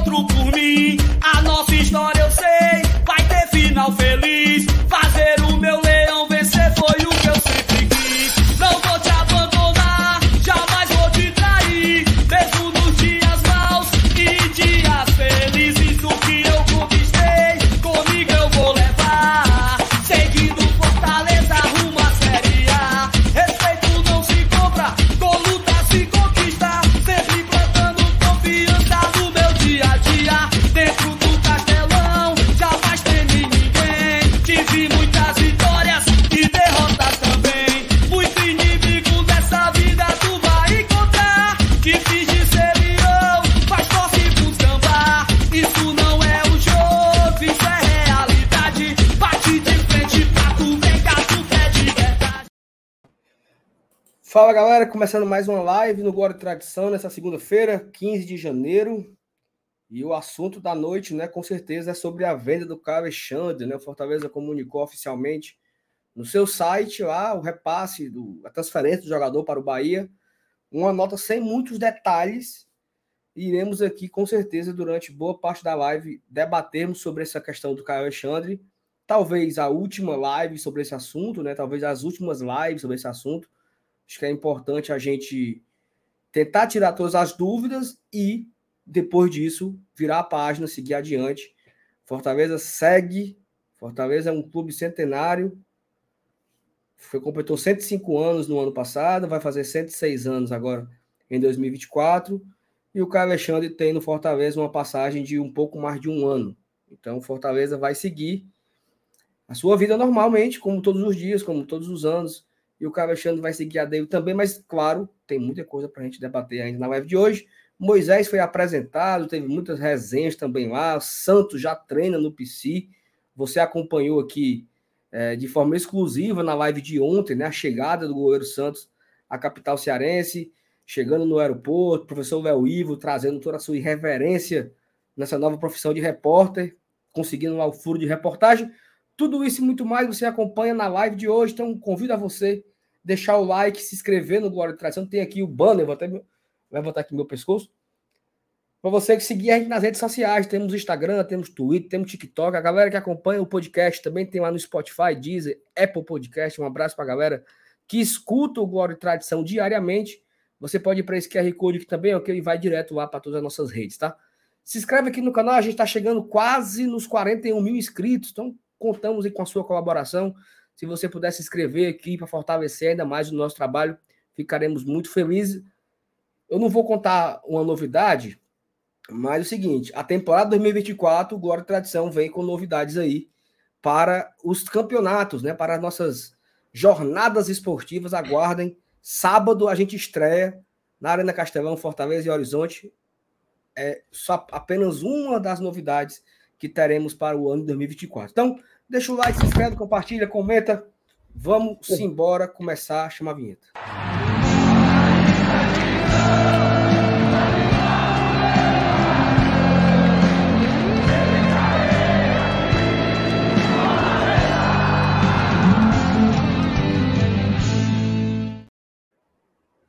outro começando mais uma live no e Tradição nessa segunda-feira, 15 de janeiro. E o assunto da noite, né, com certeza, é sobre a venda do Caio Alexandre, né? O Fortaleza comunicou oficialmente no seu site lá o repasse, do, a transferência do jogador para o Bahia. Uma nota sem muitos detalhes. E iremos aqui, com certeza, durante boa parte da live, debatermos sobre essa questão do Caio Alexandre. Talvez a última live sobre esse assunto, né? Talvez as últimas lives sobre esse assunto. Acho que é importante a gente tentar tirar todas as dúvidas e, depois disso, virar a página, seguir adiante. Fortaleza segue. Fortaleza é um clube centenário. Foi, completou 105 anos no ano passado, vai fazer 106 anos agora em 2024. E o Caio Alexandre tem no Fortaleza uma passagem de um pouco mais de um ano. Então, Fortaleza vai seguir a sua vida normalmente, como todos os dias, como todos os anos e o Alexandre vai seguir a dele também, mas claro, tem muita coisa para a gente debater ainda na live de hoje. Moisés foi apresentado, teve muitas resenhas também lá. Santos já treina no PC. Você acompanhou aqui é, de forma exclusiva na live de ontem, né? A chegada do goleiro Santos à capital cearense, chegando no aeroporto, professor Léo Ivo trazendo toda a sua irreverência nessa nova profissão de repórter, conseguindo lá o furo de reportagem. Tudo isso e muito mais você acompanha na live de hoje. Então, convido a você deixar o like, se inscrever no Glória de Tradição. Tem aqui o banner, vou até botar aqui meu pescoço. Para você que seguir a gente nas redes sociais, temos Instagram, temos Twitter, temos TikTok. A galera que acompanha o podcast também tem lá no Spotify, Deezer, Apple Podcast. Um abraço para a galera que escuta o Glória de Tradição diariamente. Você pode ir para esse QR Code aqui também, ok? E vai direto lá para todas as nossas redes, tá? Se inscreve aqui no canal, a gente está chegando quase nos 41 mil inscritos, então contamos com a sua colaboração. Se você puder se inscrever aqui para fortalecer ainda mais o nosso trabalho, ficaremos muito felizes. Eu não vou contar uma novidade, mas é o seguinte: a temporada 2024, Glória e Tradição vem com novidades aí para os campeonatos, né? Para as nossas jornadas esportivas. Aguardem. Sábado a gente estreia na Arena Castelão, Fortaleza e Horizonte. É só apenas uma das novidades que teremos para o ano de 2024. Então, deixa o like, se inscreve, compartilha, comenta. Vamos embora começar a chamar a vinheta.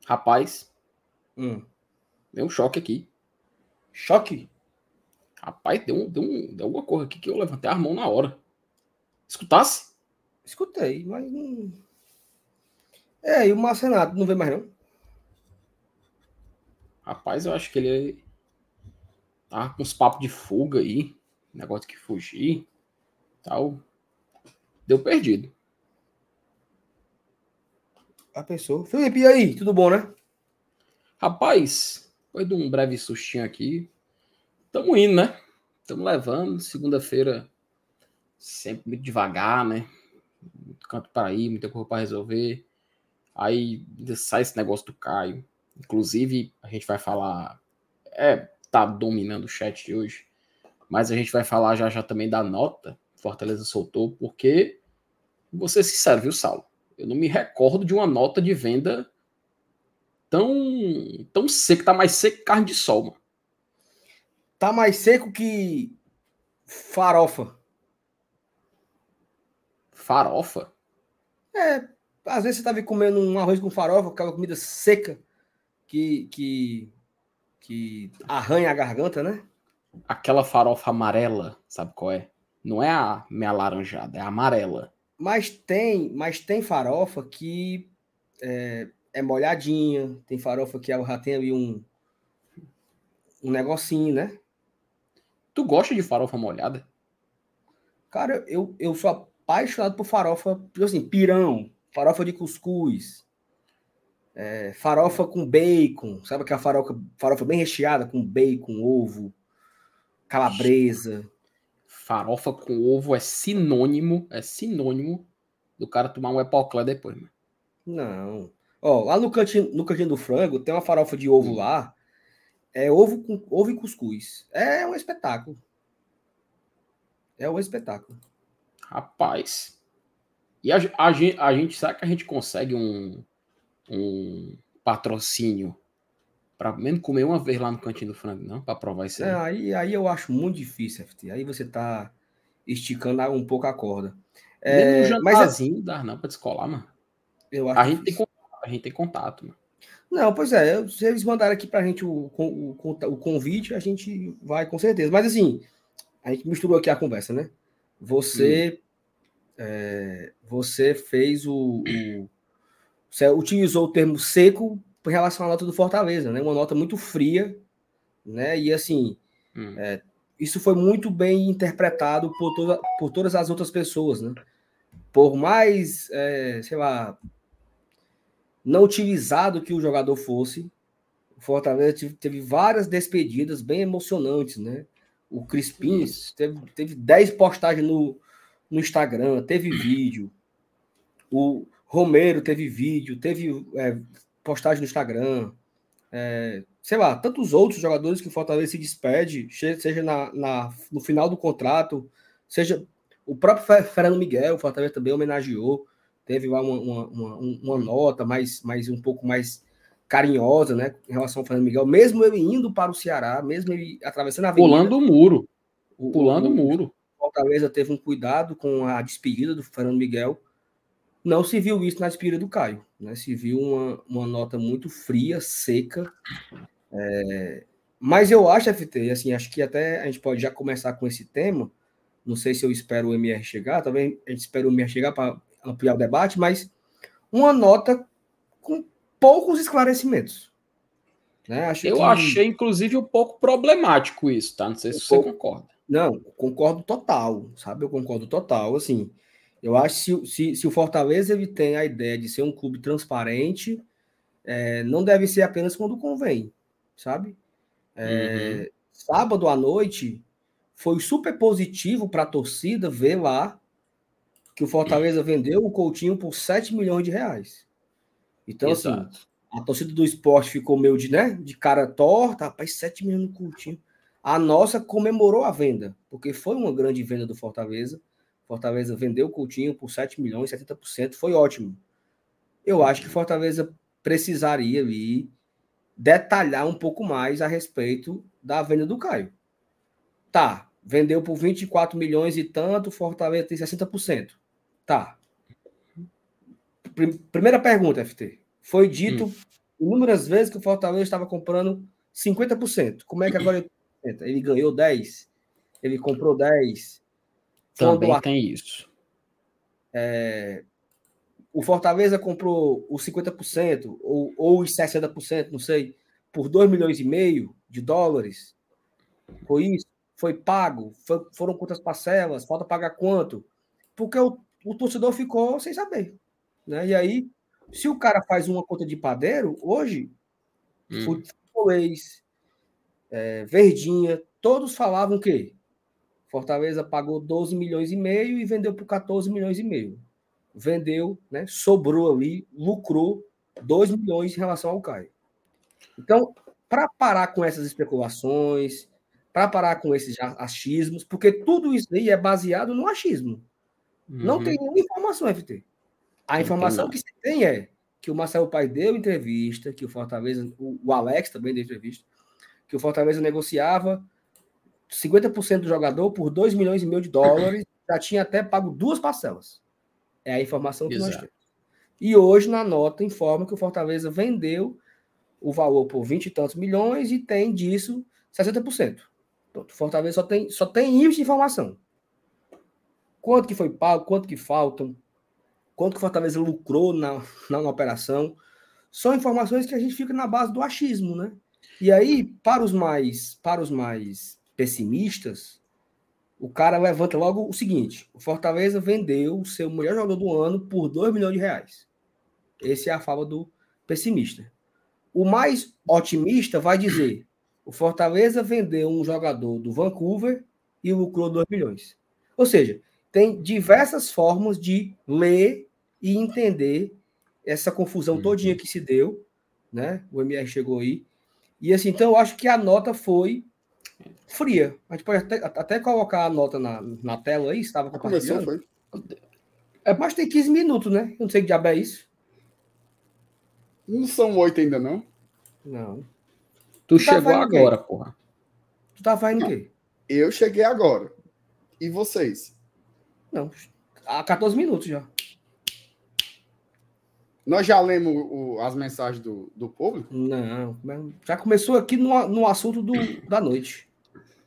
Rapaz, Hum. deu um choque aqui. Choque? Rapaz, deu, um, deu, um, deu alguma coisa aqui que eu levantei a mão na hora. Escutasse? Escutei, mas não. É, e o Márcio Renato não vê mais, não? Rapaz, eu acho que ele tá com uns papos de fuga aí. Negócio que fugir. Tal. Deu perdido. A pessoa. Felipe, e aí? Tudo bom, né? Rapaz, depois de um breve sustinho aqui, tamo indo, né? Tamo levando. Segunda-feira, sempre muito devagar, né? Muito canto para ir, muita coisa para resolver. Aí sai esse negócio do Caio. Inclusive, a gente vai falar. É, tá dominando o chat de hoje. Mas a gente vai falar já já também da nota Fortaleza soltou, porque, vou ser sincero, viu, Saulo? Eu não me recordo de uma nota de venda tão, tão seca, tá mais seco que carne de sol, mano. Tá mais seco que farofa. Farofa? É, às vezes você tava comendo um arroz com farofa, aquela comida seca que, que, que arranha a garganta, né? aquela farofa amarela, sabe qual é? Não é a meia laranjada, é a amarela. Mas tem, mas tem farofa que é, é molhadinha, tem farofa que já tem ali um, um negocinho, né? Tu gosta de farofa molhada? Cara, eu, eu sou apaixonado por farofa, assim, pirão, farofa de cuscuz, é, farofa com bacon, sabe aquela farofa, farofa bem recheada com bacon, ovo, calabresa. Farofa com ovo é sinônimo, é sinônimo do cara tomar um epoclé depois. Não. Ó, lá no cantinho, no cantinho do frango tem uma farofa de ovo hum. lá. É ovo com ovo e cuscuz. É um espetáculo. É um espetáculo. Rapaz. E a, a, a gente sabe que a gente consegue um, um patrocínio para mesmo comer uma vez lá no cantinho do frango, não? Para provar isso aí. É, aí. Aí eu acho muito difícil, FT. Aí você tá esticando um pouco a corda. É, um mas assim, dá não para descolar, mano. Eu acho a, gente tem, a gente tem contato, mano. Não, pois é, se eles mandarem aqui pra gente o, o, o convite, a gente vai com certeza. Mas assim, a gente misturou aqui a conversa, né? Você, é, você fez o, o, Você utilizou o termo seco em relação à nota do Fortaleza, né? Uma nota muito fria, né? E assim, hum. é, isso foi muito bem interpretado por, toda, por todas as outras pessoas, né? Por mais, é, sei lá, não utilizado que o jogador fosse, o Fortaleza teve várias despedidas bem emocionantes, né? O Crispim teve, teve 10 postagens no, no Instagram, teve vídeo. O Romero teve vídeo, teve é, postagem no Instagram. É, sei lá, tantos outros jogadores que o Fortaleza se despede, seja na, na, no final do contrato, seja o próprio Fernando Miguel, o Fortaleza também homenageou, teve lá uma, uma, uma, nota mais, mais um pouco mais carinhosa, né, em relação ao Fernando Miguel, mesmo ele indo para o Ceará, mesmo ele atravessando a avenida. Pulando o muro. Pulando o, o muro. Fortaleza teve um cuidado com a despedida do Fernando Miguel. Não se viu isso na despedida do Caio, né? Se viu uma, uma nota muito fria, seca. É... Mas eu acho, FT, assim, acho que até a gente pode já começar com esse tema. Não sei se eu espero o MR chegar, também a gente espera o MR chegar para ampliar o debate, mas uma nota com poucos esclarecimentos. Né? Acho eu que... achei, inclusive, um pouco problemático isso, tá? Não sei um se pouco... você concorda. Não, concordo total, sabe? Eu concordo total. Assim, eu acho que se, se, se o Fortaleza ele tem a ideia de ser um clube transparente, é, não deve ser apenas quando convém, sabe? É, uhum. Sábado à noite foi super positivo para a torcida ver lá que o Fortaleza vendeu o Coutinho por 7 milhões de reais. Então, assim, Exato. assim, a torcida do esporte ficou meio de, né, de cara torta, rapaz, 7 milhões no Coutinho. A nossa comemorou a venda, porque foi uma grande venda do Fortaleza. Fortaleza vendeu o Coutinho por 7 milhões, 70%, foi ótimo. Eu acho que Fortaleza precisaria ali detalhar um pouco mais a respeito da venda do Caio. Tá, vendeu por 24 milhões e tanto, Fortaleza tem 60%. Tá. Primeira pergunta, FT. Foi dito hum. inúmeras vezes que o Fortaleza estava comprando 50%. Como é que agora ele ganhou 10? Ele comprou 10? Também a... tem isso. É... O Fortaleza comprou os 50% ou, ou os 60%, não sei, por 2 milhões e meio de dólares. Foi isso? Foi pago? Foi, foram quantas parcelas? Falta pagar quanto? Porque o, o torcedor ficou sem saber. Né? E aí, se o cara faz uma conta de padeiro, hoje, hum. futebolês, é, Verdinha, todos falavam que Fortaleza pagou 12 milhões e meio e vendeu por 14 milhões e meio. Vendeu, né? Sobrou ali, lucrou 2 milhões em relação ao Caio. Então, para parar com essas especulações, para parar com esses achismos, porque tudo isso aí é baseado no achismo. Uhum. Não tem nenhuma informação, FT. A informação que se tem é que o Marcelo Pai deu entrevista, que o Fortaleza, o, o Alex também deu entrevista, que o Fortaleza negociava 50% do jogador por 2 milhões e meio de dólares, já tinha até pago duas parcelas. É a informação que Exato. nós temos. E hoje, na nota, informa que o Fortaleza vendeu o valor por 20 e tantos milhões e tem disso 60%. Pronto, Fortaleza só tem, só tem isso de informação. Quanto que foi pago, quanto que faltam, quanto que Fortaleza lucrou na, na, na operação. São informações que a gente fica na base do achismo, né? E aí, para os mais, para os mais pessimistas, o cara levanta logo o seguinte: o Fortaleza vendeu o seu melhor jogador do ano por 2 milhões de reais. Essa é a fala do pessimista. O mais otimista vai dizer: o Fortaleza vendeu um jogador do Vancouver e lucrou 2 milhões. Ou seja, tem diversas formas de ler e entender essa confusão uhum. todinha que se deu, né? O MR chegou aí. E assim, então eu acho que a nota foi fria. A gente pode até, até colocar a nota na, na tela aí, estava compartilhando. Começou, foi? É, mas tem 15 minutos, né? Eu não sei que diabo é isso. Não são oito ainda, não? Não. Tu, tu tá chegou agora, porra. Tu tá fazendo o quê? Eu cheguei agora. E vocês? Não, há 14 minutos já. Nós já lemos o, as mensagens do, do público? Não, já começou aqui no, no assunto do, da noite.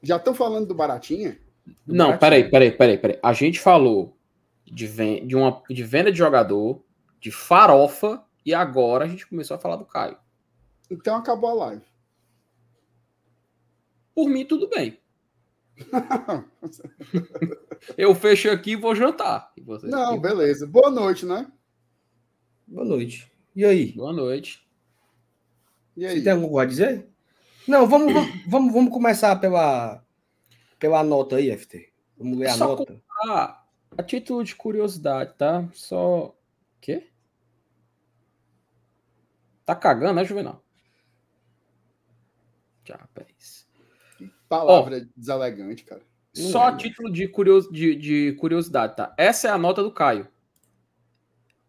Já estão falando do Baratinha? Do não, Baratinha. peraí, peraí, peraí, peraí. A gente falou de, ven de, uma, de venda de jogador, de farofa, e agora a gente começou a falar do Caio. Então acabou a live. Por mim, tudo bem. eu fecho aqui e vou jantar. E Não, aqui... beleza. Boa noite, né? Boa noite. E aí? Boa noite. E aí? Você tem alguma coisa a dizer? Não, vamos, vamos, vamos começar pela, pela nota aí, FT. Vamos ler a Só nota. Ah, a título de curiosidade, tá? Só. Quê? Tá cagando, né, Juvenal? Já, rapaz. Palavra oh, deselegante, cara. Só a título de, curios, de, de curiosidade, tá? Essa é a nota do Caio.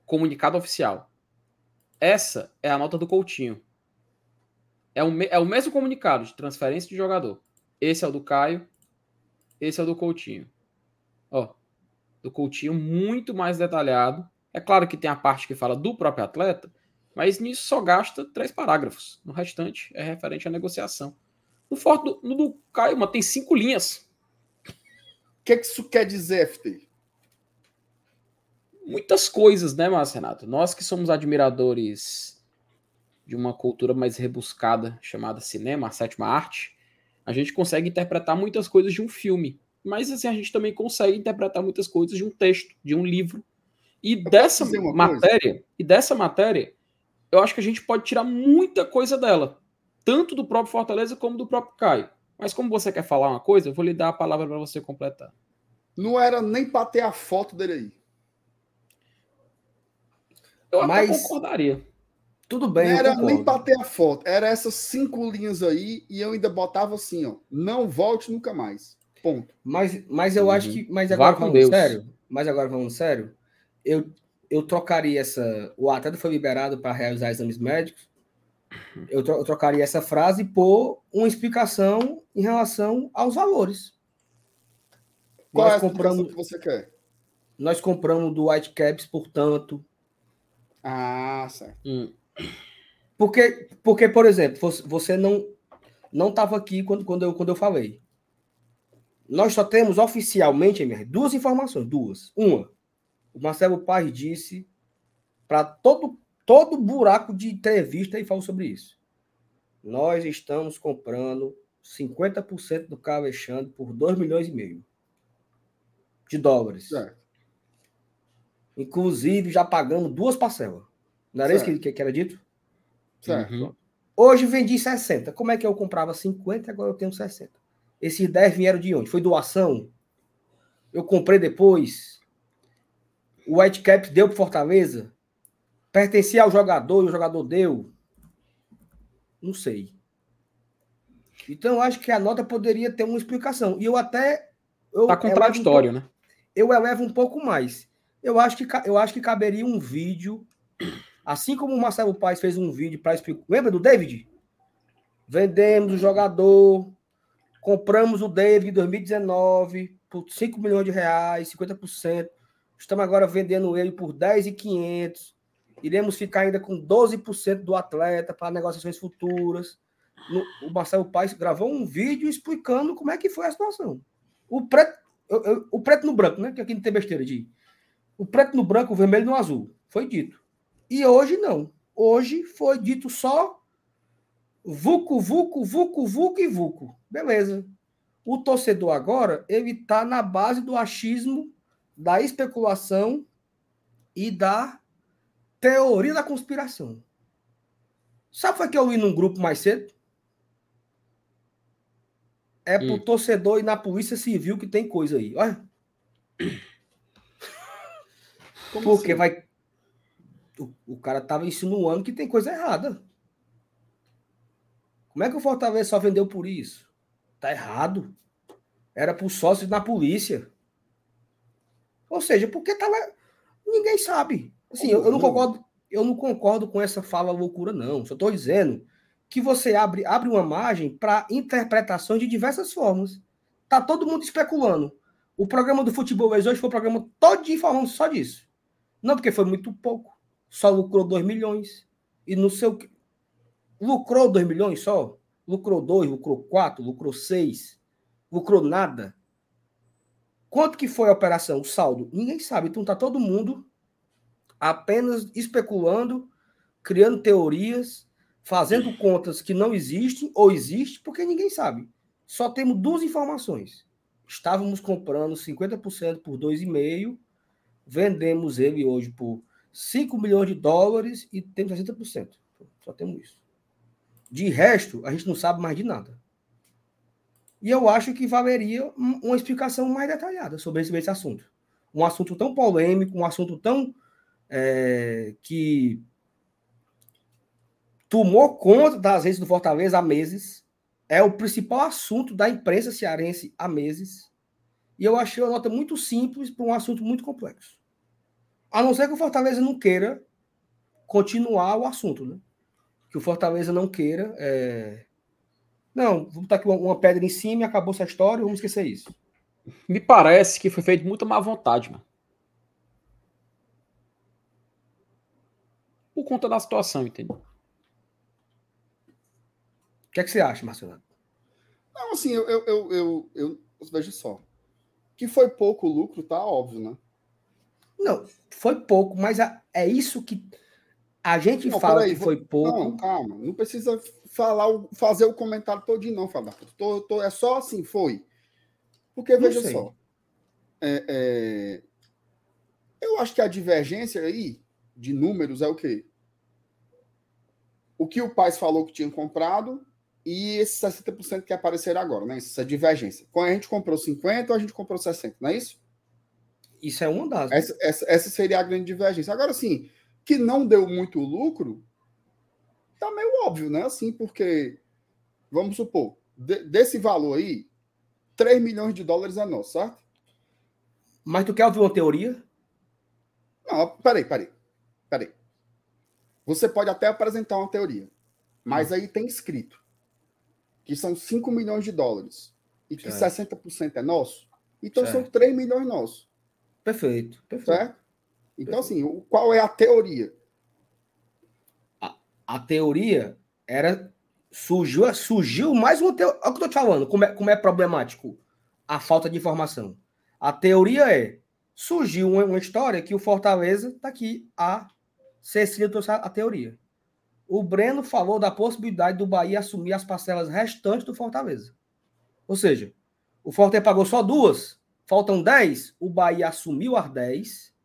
Comunicado oficial. Essa é a nota do Coutinho. É o, é o mesmo comunicado de transferência de jogador. Esse é o do Caio. Esse é o do Coutinho. Ó, do Coutinho muito mais detalhado. É claro que tem a parte que fala do próprio atleta, mas nisso só gasta três parágrafos. No restante é referente à negociação. No, do, no do Caio, mano, tem cinco linhas. O que, que isso quer dizer, FT? Muitas coisas, né, Márcio Renato? Nós que somos admiradores de uma cultura mais rebuscada chamada cinema, a sétima arte, a gente consegue interpretar muitas coisas de um filme. Mas assim, a gente também consegue interpretar muitas coisas de um texto, de um livro. E dessa matéria, coisa? e dessa matéria, eu acho que a gente pode tirar muita coisa dela, tanto do próprio Fortaleza como do próprio Caio. Mas como você quer falar uma coisa, eu vou lhe dar a palavra para você completar. Não era nem para ter a foto dele aí. Eu Mas... concordaria. Tudo bem. Não era nem para ter a foto, era essas cinco linhas aí e eu ainda botava assim, ó. Não volte nunca mais. Ponto. Mas, mas eu uhum. acho que. Mas agora vamos Deus. sério. Mas agora vamos sério. Eu eu trocaria essa. O atleta foi liberado para realizar exames médicos. Eu, tro, eu, trocaria essa frase por uma explicação em relação aos valores. Qual nós é a compramos, que você quer? Nós compramos do Whitecaps, portanto. Ah, certo. Hum. Porque, porque, por exemplo, você não não estava aqui quando, quando, eu, quando eu falei. Nós só temos oficialmente, MR, duas informações, duas. Uma, o Marcelo Paz disse para todo, todo buraco de entrevista e falou sobre isso. Nós estamos comprando 50% do Carlos Alexandre por 2 milhões e meio de dólares. Certo. Inclusive, já pagamos duas parcelas. Não era certo. isso que, que, era dito? Certo. Uhum. Hoje vendi 60. Como é que eu comprava 50 e agora eu tenho 60? Esses 10 vieram de onde? Foi doação? Eu comprei depois? o Whitecap deu para Fortaleza? Pertencia ao jogador e o jogador deu? Não sei. Então, eu acho que a nota poderia ter uma explicação. E eu até. Eu tá contraditório, um pouco, né? Eu elevo um pouco mais. Eu acho, que, eu acho que caberia um vídeo, assim como o Marcelo Paes fez um vídeo para explicar. Lembra do David? Vendemos o jogador, compramos o David em 2019 por 5 milhões de reais, 50%. Estamos agora vendendo ele por 10,500. Iremos ficar ainda com 12% do atleta para negociações futuras. no, o Marcelo Paes gravou um vídeo explicando como é que foi a situação. O preto, eu, eu, o preto no branco, né? Que aqui não tem besteira de. O preto no branco, o vermelho no azul. Foi dito. E hoje não. Hoje foi dito só Vuco, Vuco, Vuco, Vuco e Vuco. Beleza. O torcedor agora, ele está na base do achismo, da especulação e da teoria da conspiração. Sabe foi que eu li num grupo mais cedo? É pro hum. torcedor e na polícia civil que tem coisa aí. Olha. Como Porque assim? vai. O, o cara tava insinuando que tem coisa errada. Como é que o Fortaleza só vendeu por isso? Tá errado. Era por sócios na polícia. Ou seja, porque tava. Ninguém sabe. Assim, eu, eu não concordo. Eu não concordo com essa fala loucura, não. Só estou dizendo que você abre, abre uma margem para interpretação de diversas formas. Tá todo mundo especulando. O programa do futebol hoje foi um programa todo falando só disso. Não, porque foi muito pouco. Só lucrou 2 milhões. E não sei o que. Lucrou 2 milhões só? Lucrou 2, lucrou 4, lucrou 6, lucrou nada. Quanto que foi a operação, o saldo? Ninguém sabe. Então tá todo mundo apenas especulando, criando teorias, fazendo contas que não existem ou existem, porque ninguém sabe. Só temos duas informações. Estávamos comprando 50% por 2,5, vendemos ele hoje por 5 milhões de dólares e temos 60%. Só temos isso. De resto, a gente não sabe mais de nada. E eu acho que valeria uma explicação mais detalhada sobre esse, esse assunto. Um assunto tão polêmico, um assunto tão é, que tomou conta das redes do Fortaleza há meses, é o principal assunto da imprensa cearense há meses. E eu achei a nota muito simples para um assunto muito complexo. A não ser que o Fortaleza não queira continuar o assunto, né? que o Fortaleza não queira. É... Não, vou botar aqui uma, uma, pedra em cima e acabou essa história, vamos esquecer isso. Me parece que foi feito muita má vontade, mano. Por conta da situação, entendeu? O que é que você acha, Marcelo? Não, assim, eu, eu, eu, eu, eu veja só. Que foi pouco lucro, tá óbvio, né? Não, foi pouco, mas é isso que a gente não, fala aí, que foi pouco. Não, calma, não precisa falar, fazer o comentário todo não, Fábio. Tô, tô, é só assim, foi. Porque, veja só. É, é, eu acho que a divergência aí de números é o quê? O que o pai falou que tinha comprado e esses 60% que apareceram agora, né? Essa divergência. Quando a gente comprou 50 ou a gente comprou 60, não é isso? Isso é uma das. Essa, essa, essa seria a grande divergência. Agora, sim, que não deu muito lucro, tá meio óbvio, né? Assim, porque, vamos supor, de, desse valor aí, 3 milhões de dólares é nosso, certo? Mas tu quer ouvir uma teoria? Não, peraí, peraí. Peraí. Você pode até apresentar uma teoria, mas hum. aí tem escrito que são 5 milhões de dólares e que certo. 60% é nosso, então certo. são 3 milhões nossos. Perfeito, perfeito. Certo? Então, assim, qual é a teoria? A, a teoria era. Surgiu, surgiu mais uma teoria. Olha o que eu tô te falando, como é, como é problemático a falta de informação. A teoria é: surgiu uma, uma história que o Fortaleza está aqui, a Cecília trouxe a, a teoria. O Breno falou da possibilidade do Bahia assumir as parcelas restantes do Fortaleza. Ou seja, o Fortaleza pagou só duas, faltam 10, o Bahia assumiu as 10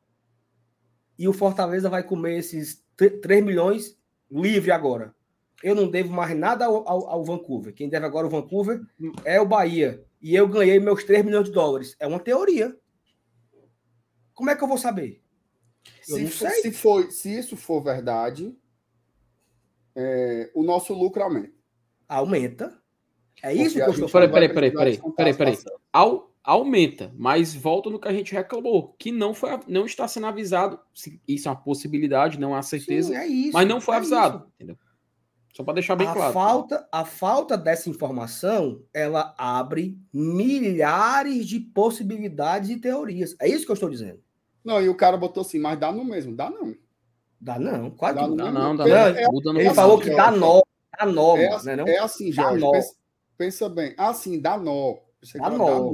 e o Fortaleza vai comer esses 3 milhões livre agora. Eu não devo mais nada ao, ao, ao, Vancouver. Quem deve agora o Vancouver é o Bahia. E eu ganhei meus 3 milhões de dólares. É uma teoria. Como é que eu vou saber? Eu se, for, se, for, se isso for verdade, é, o nosso lucro aumenta. Aumenta. É isso que eu estou falando. Peraí, peraí, peraí, peraí, peraí. Ao, aumenta, mas volta no que a gente reclamou, que não foi não está sendo avisado. Isso é uma possibilidade, não há certeza, Sim, é isso, mas não foi é avisado, entendeu? Só para deixar bem a claro. Falta, a falta dessa informação, ela abre milhares de possibilidades e teorias. É isso que eu estou dizendo. Não, e o cara botou assim, mas dá no mesmo, dá não. Dá não, quase dá não. Dá não, dá não. É, Ele falou que dá nove, Da nó, é, né, não? é assim, Jorge. Pensa, pensa, bem. Assim, dá nó. Você dá nó.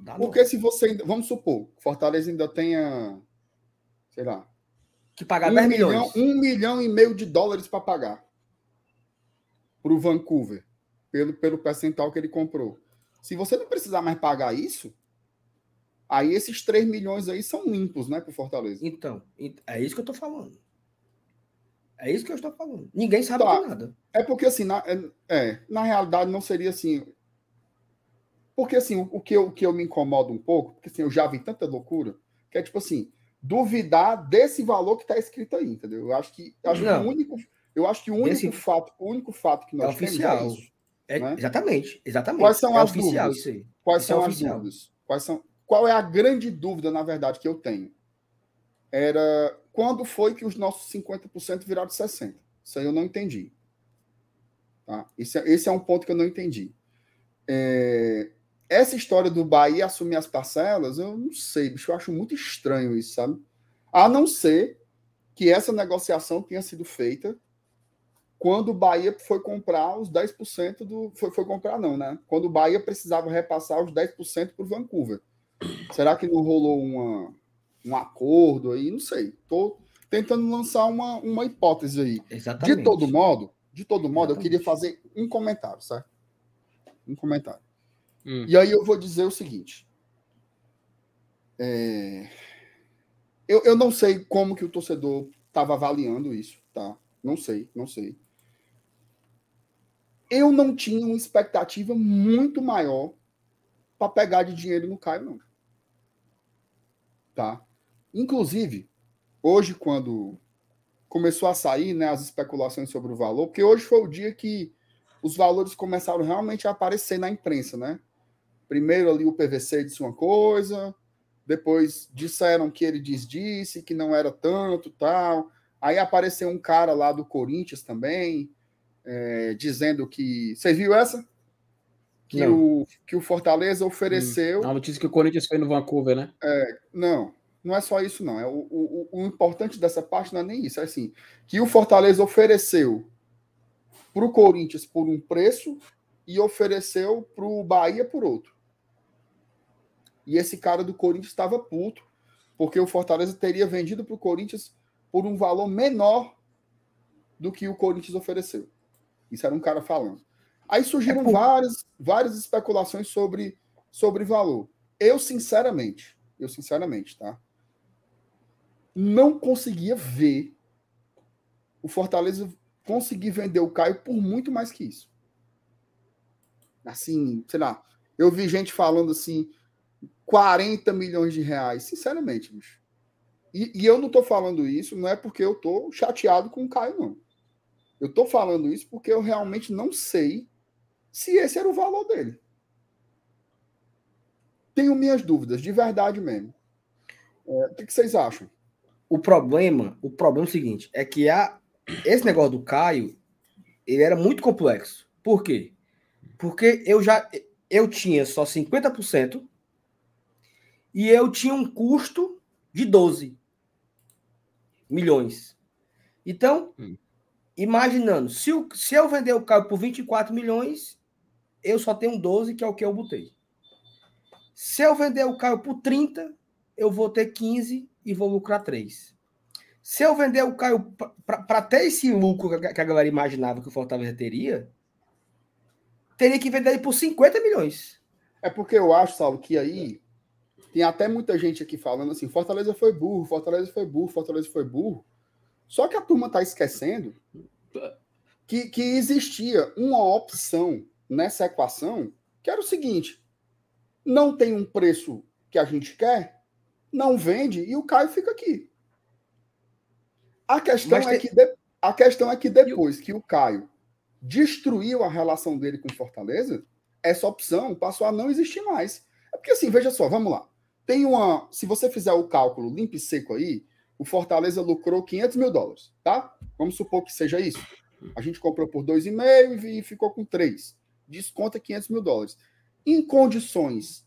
Dá Porque se você. Vamos supor, Fortaleza ainda tenha. Sei lá. Que pagar um 10 milhões. Milhão, um milhão e meio de dólares para pagar. Para o Vancouver. Pelo, pelo percentual que ele comprou. Se você não precisar mais pagar isso, aí esses 3 milhões aí são limpos, né, para Fortaleza. Então, é isso que eu estou falando. É isso que eu estou falando. Ninguém sabe tá. de nada. É porque, assim, na, é, na realidade não seria assim. Porque, assim, o, o, que eu, o que eu me incomodo um pouco, porque assim, eu já vi tanta loucura, que é tipo assim, duvidar desse valor que está escrito aí, entendeu? Eu acho que, acho que o único. Eu acho que o único Esse... fato, o único fato que nós é oficial. temos é isso. É, né? Exatamente, exatamente. Quais são é as dúvidas? Quais isso são é as dúvidas? Quais são, qual é a grande dúvida, na verdade, que eu tenho? Era quando foi que os nossos 50% viraram 60%? Isso aí eu não entendi. Tá? Esse, é, esse é um ponto que eu não entendi. É, essa história do Bahia assumir as parcelas, eu não sei, bicho, eu acho muito estranho isso, sabe? A não ser que essa negociação tenha sido feita quando o Bahia foi comprar os 10% do. Foi, foi comprar, não, né? Quando o Bahia precisava repassar os 10% para o Vancouver. Será que não rolou uma, um acordo aí? Não sei. Estou tentando lançar uma, uma hipótese aí. Exatamente. De todo modo, de todo modo, Exatamente. eu queria fazer um comentário, certo? Um comentário. Hum. E aí eu vou dizer o seguinte. É... Eu, eu não sei como que o torcedor estava avaliando isso, tá? Não sei, não sei eu não tinha uma expectativa muito maior para pegar de dinheiro no Caio, não. Tá? Inclusive, hoje, quando começou a sair né, as especulações sobre o valor, porque hoje foi o dia que os valores começaram realmente a aparecer na imprensa, né? Primeiro ali o PVC disse uma coisa, depois disseram que ele diz disse, que não era tanto, tal. Aí apareceu um cara lá do Corinthians também, é, dizendo que. Vocês viram essa? Que o, que o Fortaleza ofereceu. Hum. A notícia que o Corinthians fez no Vancouver, né? É, não, não é só isso, não. É, o, o, o importante dessa parte não é nem isso. É assim: que o Fortaleza ofereceu para o Corinthians por um preço e ofereceu para o Bahia por outro. E esse cara do Corinthians estava puto, porque o Fortaleza teria vendido para o Corinthians por um valor menor do que o Corinthians ofereceu. Isso era um cara falando. Aí surgiram é várias, várias especulações sobre, sobre valor. Eu, sinceramente, eu, sinceramente, tá? Não conseguia ver o Fortaleza conseguir vender o Caio por muito mais que isso. Assim, sei lá, eu vi gente falando assim, 40 milhões de reais. Sinceramente, bicho. E, e eu não tô falando isso, não é porque eu tô chateado com o Caio, não. Eu estou falando isso porque eu realmente não sei se esse era o valor dele. Tenho minhas dúvidas, de verdade mesmo. É, o que, que, vocês acham? O problema, o problema é o seguinte, é que a, esse negócio do Caio, ele era muito complexo. Por quê? Porque eu já eu tinha só 50% e eu tinha um custo de 12 milhões. Então, hum imaginando, se, o, se eu vender o carro por 24 milhões, eu só tenho 12, que é o que eu botei. Se eu vender o carro por 30, eu vou ter 15 e vou lucrar 3. Se eu vender o carro para ter esse lucro que a galera imaginava que o Fortaleza teria, teria que vender ele por 50 milhões. É porque eu acho, Saulo, que aí tem até muita gente aqui falando assim: Fortaleza foi burro, Fortaleza foi burro, Fortaleza foi burro. Só que a turma está esquecendo que, que existia uma opção nessa equação que era o seguinte: não tem um preço que a gente quer, não vende e o Caio fica aqui. A questão, é, que de, a questão é que depois que o Caio destruiu a relação dele com Fortaleza, essa opção passou a não existir mais. É porque assim, veja só, vamos lá. Tem uma. Se você fizer o cálculo limpo e seco aí, o Fortaleza lucrou 500 mil dólares, tá? Vamos supor que seja isso. A gente comprou por 2,5 e ficou com 3. Desconta 500 mil dólares. Em condições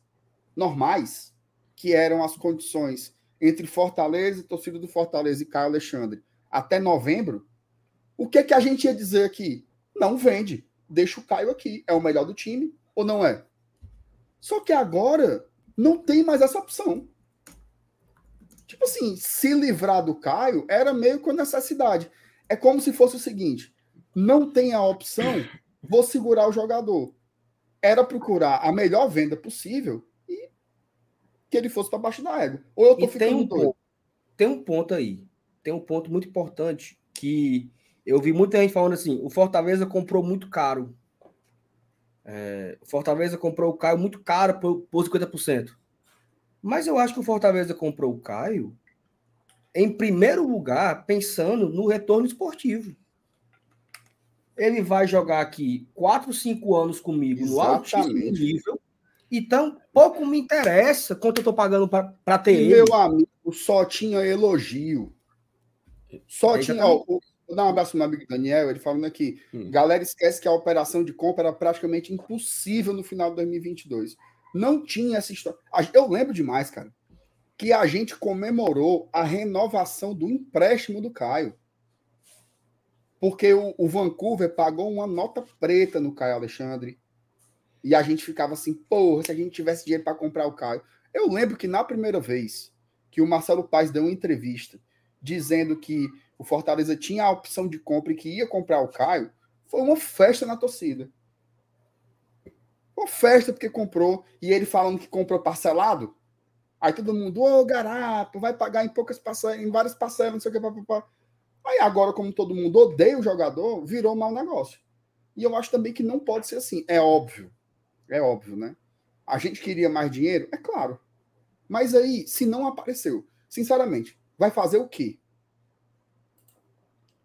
normais, que eram as condições entre Fortaleza, torcida do Fortaleza e Caio Alexandre, até novembro, o que, que a gente ia dizer aqui? não vende. Deixa o Caio aqui. É o melhor do time ou não é? Só que agora não tem mais essa opção. Tipo assim, se livrar do Caio era meio com necessidade. É como se fosse o seguinte: não tem a opção, vou segurar o jogador. Era procurar a melhor venda possível e que ele fosse para baixo da égua. Ou eu tô e ficando tem um doido. Ponto, tem um ponto aí. Tem um ponto muito importante que eu vi muita gente falando assim: o Fortaleza comprou muito caro. É, o Fortaleza comprou o Caio muito caro por, por 50%. Mas eu acho que o Fortaleza comprou o Caio em primeiro lugar pensando no retorno esportivo. Ele vai jogar aqui 4, 5 anos comigo Exatamente. no altíssimo nível. Então, pouco me interessa quanto eu estou pagando para ter e ele. Meu amigo, só tinha elogio. Só é tinha. Ó, vou dar um abraço pro meu amigo Daniel, ele falando aqui. Hum. Galera esquece que a operação de compra era praticamente impossível no final de 2022. Não tinha essa história. Eu lembro demais, cara, que a gente comemorou a renovação do empréstimo do Caio. Porque o, o Vancouver pagou uma nota preta no Caio Alexandre. E a gente ficava assim, porra, se a gente tivesse dinheiro para comprar o Caio. Eu lembro que na primeira vez que o Marcelo Paz deu uma entrevista dizendo que o Fortaleza tinha a opção de compra e que ia comprar o Caio, foi uma festa na torcida. Uma festa porque comprou. E ele falando que comprou parcelado. Aí todo mundo, ô oh, garapo, vai pagar em poucas parcelas, em várias parcelas, não sei o que. Papapá. Aí agora, como todo mundo odeia o jogador, virou mau negócio. E eu acho também que não pode ser assim. É óbvio. É óbvio, né? A gente queria mais dinheiro? É claro. Mas aí, se não apareceu, sinceramente, vai fazer o quê?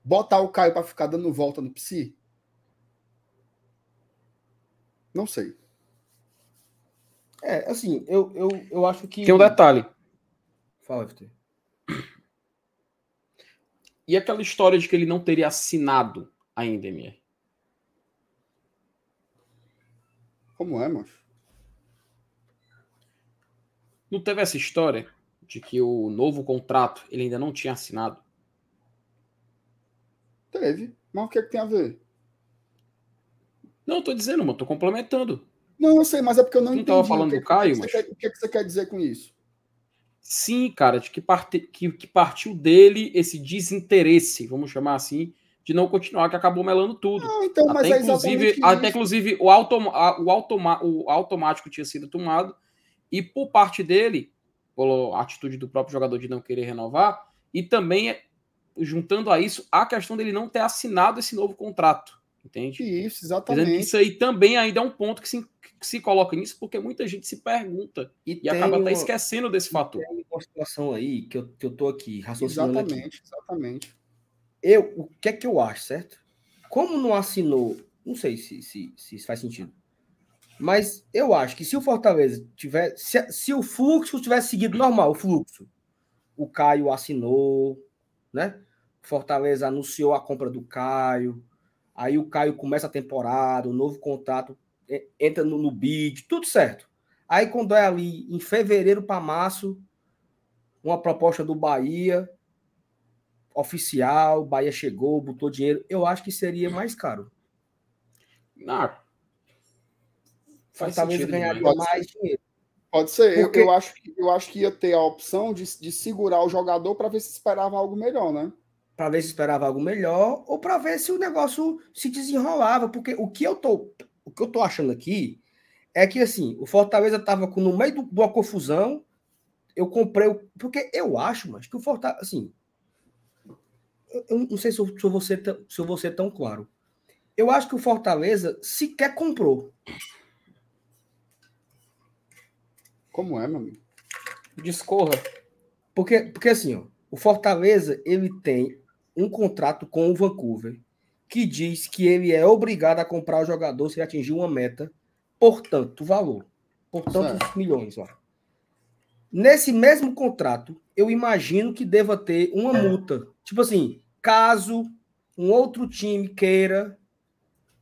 Botar o Caio para ficar dando volta no psi? Não sei. É, assim, eu, eu, eu acho que. Tem um detalhe. Fala, Vitor. E aquela história de que ele não teria assinado ainda, MR? Como é, macho? Não teve essa história de que o novo contrato ele ainda não tinha assinado? Teve. Mas o que, é que tem a ver? Não, tô dizendo, mano, tô complementando. Não, eu sei, mas é porque eu não, não entendi. Tava falando que, do Caio, o que, mas... que, que você quer dizer com isso? Sim, cara, de que, parte, que, que partiu dele esse desinteresse, vamos chamar assim, de não continuar, que acabou melando tudo. Não, então, até, mas é inclusive, até inclusive o, automa, o, automa, o automático tinha sido tomado, e por parte dele, pela atitude do próprio jogador de não querer renovar, e também juntando a isso a questão dele não ter assinado esse novo contrato. Entende? Isso, exatamente. Isso aí também ainda é um ponto que se, que se coloca nisso, porque muita gente se pergunta e, e acaba uma, até esquecendo desse fator. Tem uma situação aí que eu, que eu tô aqui raciocinando. Exatamente, aqui. exatamente. Eu, o que é que eu acho, certo? Como não assinou, não sei se, se, se isso faz sentido. Mas eu acho que se o Fortaleza tiver. Se, se o fluxo tivesse seguido normal, o fluxo, o Caio assinou, né? Fortaleza anunciou a compra do Caio Aí o Caio começa a temporada, o novo contrato entra no, no bid, tudo certo. Aí quando é ali em fevereiro para março, uma proposta do Bahia oficial, Bahia chegou, botou dinheiro, eu acho que seria mais caro. Não. Faz talvez ganharia mais dinheiro. Pode ser. Porque... Eu, eu, acho, eu acho que ia ter a opção de, de segurar o jogador para ver se esperava algo melhor, né? para ver se esperava algo melhor ou para ver se o negócio se desenrolava, porque o que eu tô, o que eu tô achando aqui é que assim, o Fortaleza tava com, no meio de uma confusão, eu comprei, porque eu acho, mas que o Fortaleza, assim, eu não sei se eu, se eu, vou ser, se eu vou ser tão claro. Eu acho que o Fortaleza sequer comprou. Como é, meu amigo? Discorra. Porque, porque assim, ó, o Fortaleza ele tem um contrato com o Vancouver que diz que ele é obrigado a comprar o jogador se ele atingir uma meta por tanto valor, por tantos certo. milhões. Ó. Nesse mesmo contrato, eu imagino que deva ter uma multa. Tipo assim, caso um outro time queira,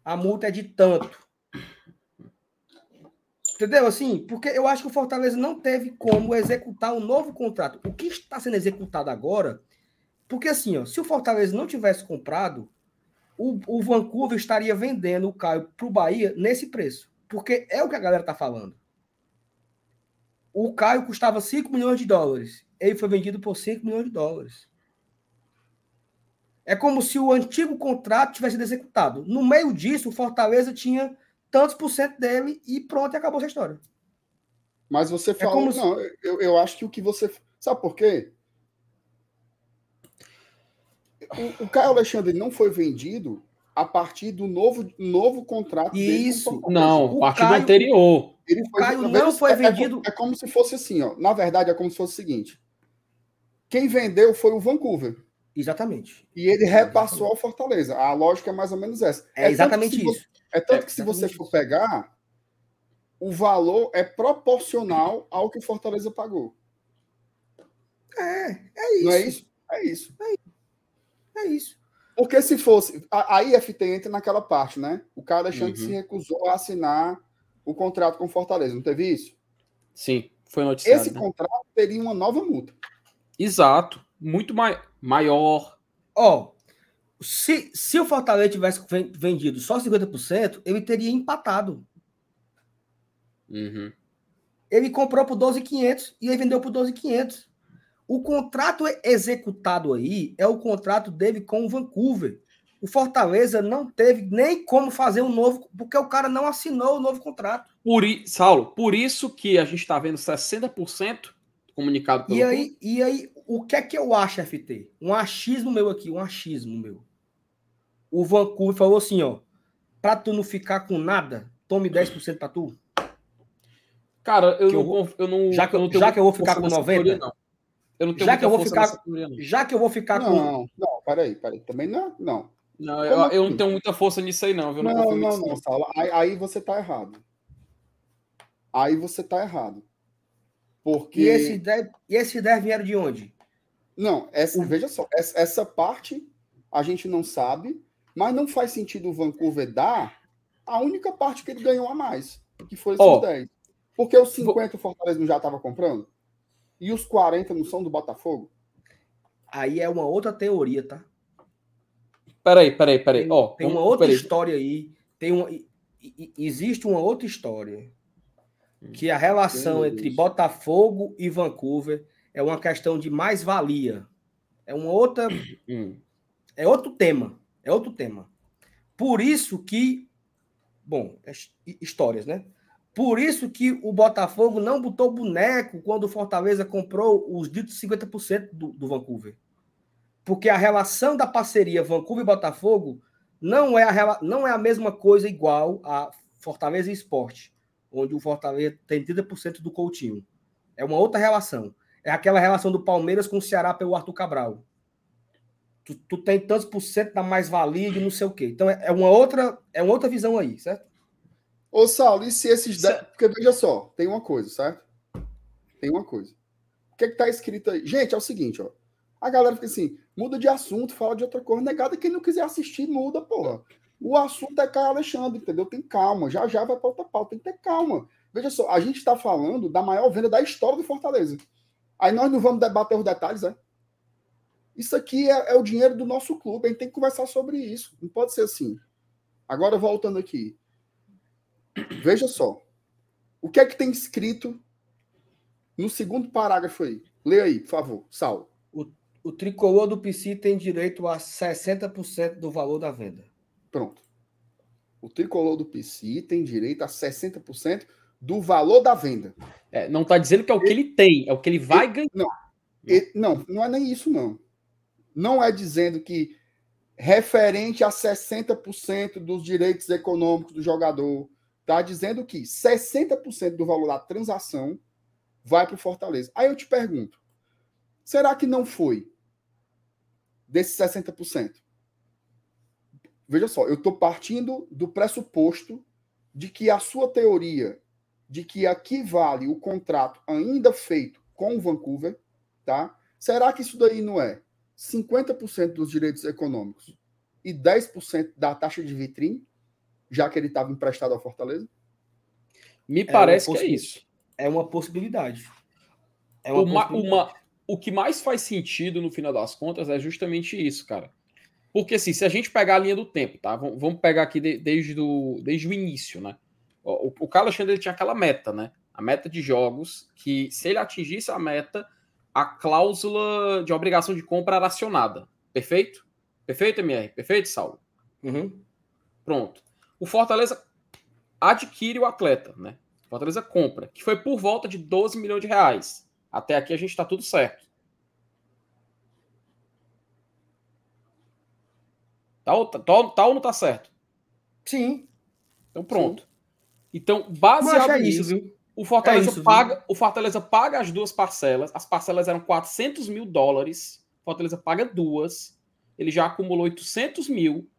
a multa é de tanto. Entendeu? Assim, porque eu acho que o Fortaleza não teve como executar um novo contrato. O que está sendo executado agora porque assim, ó, se o Fortaleza não tivesse comprado, o, o Vancouver estaria vendendo o Caio para o Bahia nesse preço. Porque é o que a galera está falando. O Caio custava 5 milhões de dólares. Ele foi vendido por 5 milhões de dólares. É como se o antigo contrato tivesse sido executado. No meio disso, o Fortaleza tinha tantos por cento dele e pronto, e acabou essa história. Mas você falou. É como não, se... eu, eu acho que o que você. Sabe por quê? O, o Caio Alexandre não foi vendido a partir do novo, novo contrato Isso. Não, a partir do anterior. Ele foi, o Caio não foi é, vendido. É, é, como se fosse assim, ó. Na verdade, é como se fosse o seguinte: quem vendeu foi o Vancouver. Exatamente. E ele repassou ao Fortaleza. A lógica é mais ou menos essa. É, é exatamente isso. Você, é tanto que se você for pegar, o valor é proporcional ao que o Fortaleza pagou. É, é isso. Não é isso? É isso. É isso. É isso. Porque se fosse. A, IFT entra naquela parte, né? O cara Alexandre uhum. se recusou a assinar o contrato com Fortaleza, não teve isso? Sim, foi noticiado. Esse né? contrato teria uma nova multa. Exato. Muito mai maior. Ó, oh, se, se o Fortaleza tivesse vendido só 50%, ele teria empatado. Uhum. Ele comprou por 12,500 e ele vendeu por 12,500. O contrato executado aí é o contrato dele com o Vancouver. O Fortaleza não teve nem como fazer um novo, porque o cara não assinou o novo contrato. Por, Saulo, por isso que a gente está vendo 60% comunicado pelo. E aí, e aí, o que é que eu acho, FT? Um achismo meu aqui, um achismo meu. O Vancouver falou assim, ó, para tu não ficar com nada, tome 10% para tu. Cara, eu, não, eu, eu, não, já que eu, não já que eu vou ficar com 90, não. Eu não tenho já que eu vou ficar, já que eu vou ficar não, com Não, não, peraí, peraí, também não, não. Não, eu, eu, não tenho muita força nisso aí não, viu? Não, não, não, não Saulo, aí, aí, você tá errado. Aí você tá errado. Porque E esse 10, e esse 10 vieram de onde? Não, essa, o... veja só, essa, essa parte a gente não sabe, mas não faz sentido o Vancouver dar a única parte que ele ganhou a mais, que foi esses oh, 10. Porque os 50 o Fortaleza não já estava comprando? E os 40 não são do Botafogo? Aí é uma outra teoria, tá? Peraí, peraí, peraí. Tem, oh, tem uma outra peraí. história aí. Tem uma, existe uma outra história que a relação entre Botafogo e Vancouver é uma questão de mais-valia. É uma outra. Hum. É outro tema. É outro tema. Por isso que. Bom, é histórias, né? Por isso que o Botafogo não botou boneco quando o Fortaleza comprou os ditos 50% do, do Vancouver. Porque a relação da parceria Vancouver e Botafogo não é a, não é a mesma coisa igual a Fortaleza e Esporte, onde o Fortaleza tem 30% do Coutinho. É uma outra relação. É aquela relação do Palmeiras com o Ceará pelo Arthur Cabral. Tu, tu tem tantos por cento da mais-valia de não sei o quê. Então é, é, uma outra, é uma outra visão aí, certo? Ô, Saulo, e se esses. Certo. Porque veja só, tem uma coisa, certo? Tem uma coisa. O que é que tá escrito aí? Gente, é o seguinte, ó. A galera fica assim, muda de assunto, fala de outra coisa. Negada, quem não quiser assistir, muda, porra. O assunto é Caio Alexandre, entendeu? Tem calma. Já já vai para outra pauta. Tem que ter calma. Veja só, a gente está falando da maior venda da história do Fortaleza. Aí nós não vamos debater os detalhes, né? Isso aqui é, é o dinheiro do nosso clube. A gente tem que conversar sobre isso. Não pode ser assim. Agora, voltando aqui. Veja só. O que é que tem escrito no segundo parágrafo aí? Leia aí, por favor, Sal. O, o tricolor do PC tem direito a 60% do valor da venda. Pronto. O tricolor do PC tem direito a 60% do valor da venda. É, não está dizendo que é o que ele, ele tem, é o que ele vai ele, ganhar. Não, ele, não, não é nem isso, não. Não é dizendo que referente a 60% dos direitos econômicos do jogador, Está dizendo que 60% do valor da transação vai para o Fortaleza. Aí eu te pergunto: será que não foi desses 60%? Veja só, eu estou partindo do pressuposto de que a sua teoria de que aqui vale o contrato ainda feito com o Vancouver, tá? Será que isso daí não é 50% dos direitos econômicos e 10% da taxa de vitrine? Já que ele estava emprestado ao Fortaleza? Me é parece é que é isso. É uma possibilidade. É uma, uma, possibilidade. uma, o que mais faz sentido no final das contas é justamente isso, cara. Porque assim, se a gente pegar a linha do tempo, tá? Vamos pegar aqui desde, do, desde o início, né? O, o Carlos Alexandre tinha aquela meta, né? A meta de jogos, que se ele atingisse a meta, a cláusula de obrigação de compra era acionada. Perfeito? Perfeito, MR? Perfeito, Saulo? Uhum. Pronto. O Fortaleza adquire o atleta, né? O Fortaleza compra, que foi por volta de 12 milhões de reais. Até aqui a gente está tudo certo. Tá, tá, tá, ou não tá certo? Sim. Então pronto. Sim. Então, baseado é nisso, isso, viu? o Fortaleza é isso, paga, viu? o Fortaleza paga as duas parcelas. As parcelas eram 400 mil dólares. O Fortaleza paga duas. Ele já acumulou 800 mil.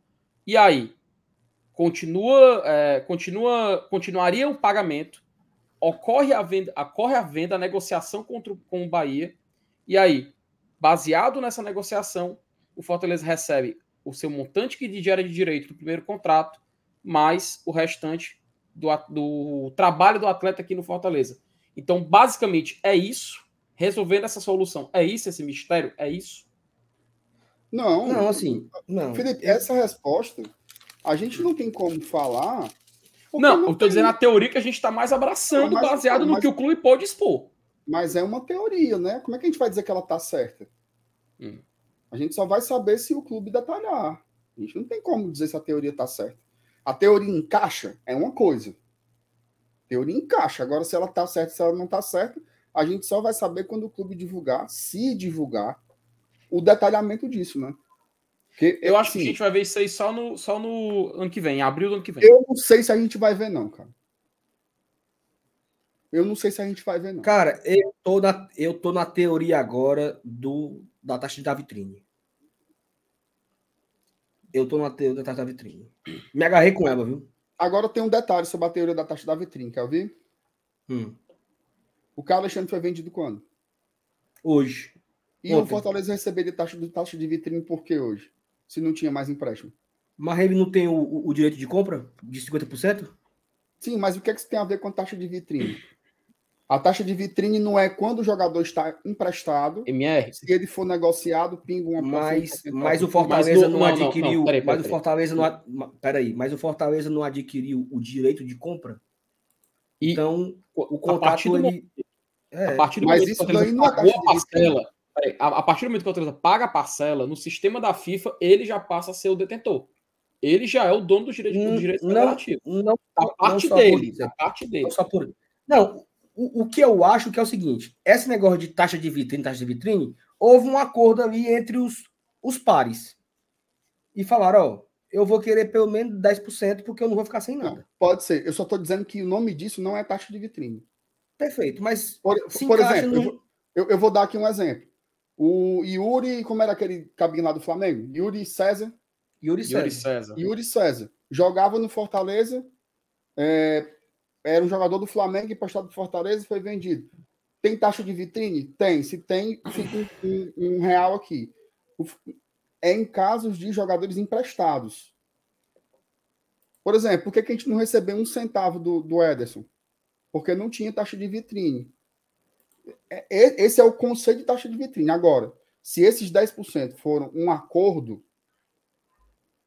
E aí, continua, é, continua, continuaria o pagamento. Ocorre a venda, ocorre a venda, a negociação contra, com o Bahia. E aí, baseado nessa negociação, o Fortaleza recebe o seu montante que gera de direito do primeiro contrato, mais o restante do, do trabalho do atleta aqui no Fortaleza. Então, basicamente, é isso. Resolvendo essa solução. É isso esse mistério? É isso? Não. Não, assim. Não. Felipe, essa resposta, a gente não tem como falar. Não, não, eu estou dizendo a teoria que a gente está mais abraçando, não, mas, baseado mas, no que o clube pode expor. Mas é uma teoria, né? Como é que a gente vai dizer que ela está certa? Hum. A gente só vai saber se o clube detalhar. A gente não tem como dizer se a teoria está certa. A teoria encaixa é uma coisa. A teoria encaixa. Agora, se ela está certa, se ela não está certa, a gente só vai saber quando o clube divulgar, se divulgar, o detalhamento disso, né? Porque, eu acho assim, que a gente vai ver isso aí só no, só no ano que vem, em abril do ano que vem. Eu não sei se a gente vai ver, não, cara. Eu não sei se a gente vai ver, não. Cara, eu tô na, eu tô na teoria agora do, da taxa da vitrine. Eu tô na teoria da taxa da vitrine. Me agarrei com ela, viu? Agora tem um detalhe sobre a teoria da taxa da vitrine, quer ouvir? Hum. O Carlos Alexandre foi vendido quando? Hoje. E Ontem. o Fortaleza receberia taxa de, taxa de vitrine por que hoje? Se não tinha mais empréstimo. Mas ele não tem o, o direito de compra de 50%? Sim, mas o que, é que isso tem a ver com taxa de vitrine? A taxa de vitrine não é quando o jogador está emprestado. MR. Se ele for negociado, pinga uma Mas, mas o Fortaleza não, não, adquiriu. Não, peraí, peraí, mas o Fortaleza não. Peraí, mas o Fortaleza não adquiriu o direito de compra. E então, o contrato ele. É, a partir do mas momento isso que não é pagou a parcela, peraí, a, a, partir do momento que o Fortaleza paga a parcela, no sistema da FIFA, ele já passa a ser o detentor. Ele já é o dono do direito, do direito não, não, a parte dele. A parte dele. Não, só por... não o, o que eu acho que é o seguinte: esse negócio de taxa de vitrine, taxa de vitrine, houve um acordo ali entre os, os pares. E falaram, ó, eu vou querer pelo menos 10% porque eu não vou ficar sem nada. Não, pode ser. Eu só estou dizendo que o nome disso não é taxa de vitrine. Perfeito, mas. Por, por exemplo, no... eu, vou, eu, eu, vou dar aqui um exemplo. O Yuri, como era aquele cabinho lá do Flamengo? Yuri César. Yuri César. Yuri César. Yuri César. Jogava no Fortaleza, é, era um jogador do Flamengo emprestado do Fortaleza e foi vendido. Tem taxa de vitrine? Tem. Se tem, fica um, um, um real aqui. É em casos de jogadores emprestados. Por exemplo, por que, que a gente não recebeu um centavo do, do Ederson? Porque não tinha taxa de vitrine. É, é, esse é o conceito de taxa de vitrine. Agora, se esses 10% foram um acordo,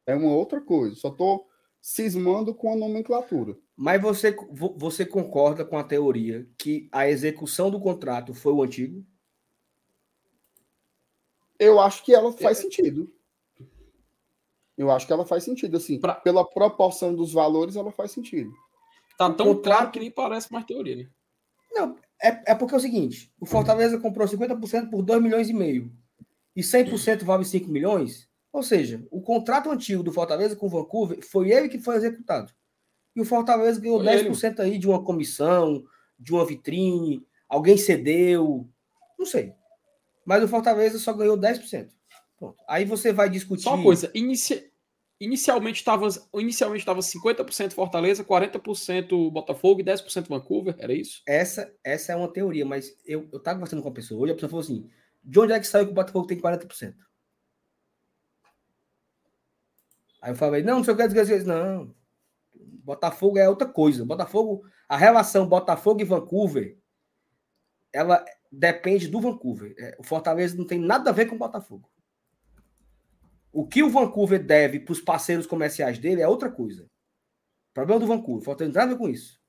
é uma outra coisa. Só estou cismando com a nomenclatura. Mas você, você concorda com a teoria que a execução do contrato foi o antigo? Eu acho que ela faz sentido. Eu acho que ela faz sentido, assim. Pra... Pela proporção dos valores, ela faz sentido. Tá tão contrato... claro que nem parece mais teoria, né? Não, é, é porque é o seguinte: o Fortaleza comprou 50% por 2 milhões e meio. E 100% vale 5 milhões. Ou seja, o contrato antigo do Fortaleza com o Vancouver foi ele que foi executado. E o Fortaleza ganhou Foi 10% ele. aí de uma comissão, de uma vitrine, alguém cedeu, não sei. Mas o Fortaleza só ganhou 10%. Pronto. Aí você vai discutir. Só uma coisa, inici... inicialmente estava inicialmente tava 50% Fortaleza, 40% Botafogo e 10% Vancouver, era isso? Essa, essa é uma teoria, mas eu, eu conversando com uma pessoa hoje, a pessoa falou assim: de onde é que saiu que o Botafogo tem 40%? Aí eu falei, não, não sei o que dizer. Não, Botafogo é outra coisa. Botafogo, a relação Botafogo e Vancouver, ela depende do Vancouver. É, o Fortaleza não tem nada a ver com o Botafogo. O que o Vancouver deve para os parceiros comerciais dele é outra coisa. O problema do Vancouver, Fortaleza não tem nada com isso.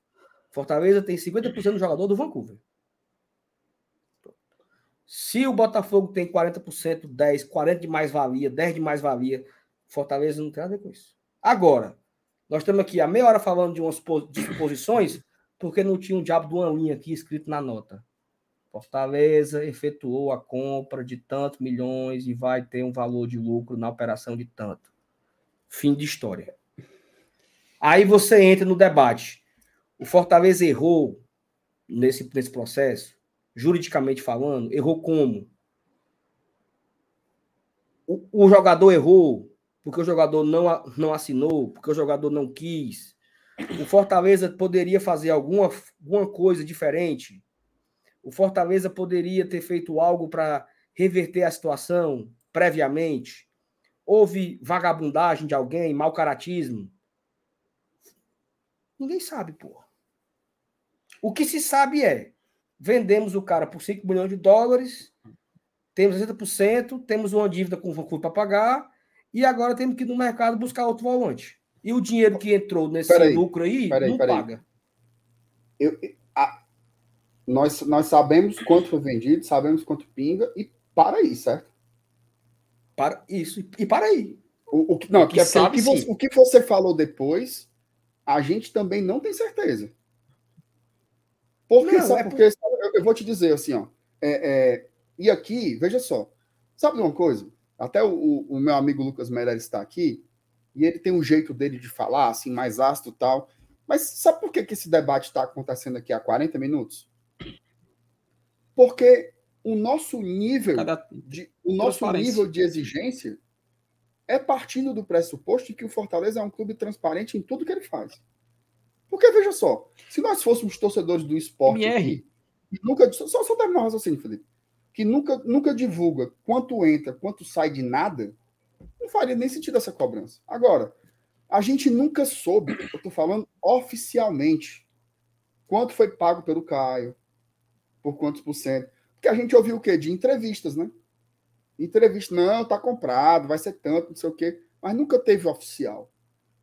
Fortaleza tem 50% do jogador do Vancouver. Se o Botafogo tem 40%, 10, 40 de mais-valia, 10 de mais-valia, Fortaleza não tem nada a ver com isso. Agora, nós estamos aqui a meia hora falando de umas disposições, porque não tinha um diabo de uma linha aqui escrito na nota. Fortaleza efetuou a compra de tantos milhões e vai ter um valor de lucro na operação de tanto. Fim de história. Aí você entra no debate. O Fortaleza errou nesse, nesse processo, juridicamente falando, errou como? O, o jogador errou porque o jogador não, não assinou, porque o jogador não quis. O Fortaleza poderia fazer alguma, alguma coisa diferente. O Fortaleza poderia ter feito algo para reverter a situação previamente. Houve vagabundagem de alguém, mau caratismo. Ninguém sabe, porra. O que se sabe é: vendemos o cara por 5 milhões de dólares, temos 60%, temos uma dívida com o para pagar, e agora temos que ir no mercado buscar outro volante. E o dinheiro que entrou nesse peraí, lucro aí peraí, não peraí. paga. Eu, nós, nós sabemos quanto foi vendido, sabemos quanto pinga, e para aí, certo? Para isso, e para aí. O, o que, não, o que, é sabe, o, que você, o que você falou depois, a gente também não tem certeza. Porque, não, sabe, é porque por... eu vou te dizer assim, ó. É, é, e aqui, veja só. Sabe uma coisa? Até o, o meu amigo Lucas Meirelles está aqui, e ele tem um jeito dele de falar, assim, mais ácido e tal. Mas sabe por que, que esse debate está acontecendo aqui há 40 minutos? Porque o nosso nível de, o nosso nível de exigência é partindo do pressuposto de que o Fortaleza é um clube transparente em tudo que ele faz. Porque, veja só, se nós fôssemos torcedores do esporte. Aqui, nunca, só, só terminar o raciocínio, Felipe. Que nunca, nunca divulga quanto entra, quanto sai de nada, não faria nem sentido essa cobrança. Agora, a gente nunca soube, eu estou falando oficialmente, quanto foi pago pelo Caio, por quantos por cento. Porque a gente ouviu o quê? De entrevistas, né? Entrevista, não, tá comprado, vai ser tanto, não sei o quê, mas nunca teve oficial.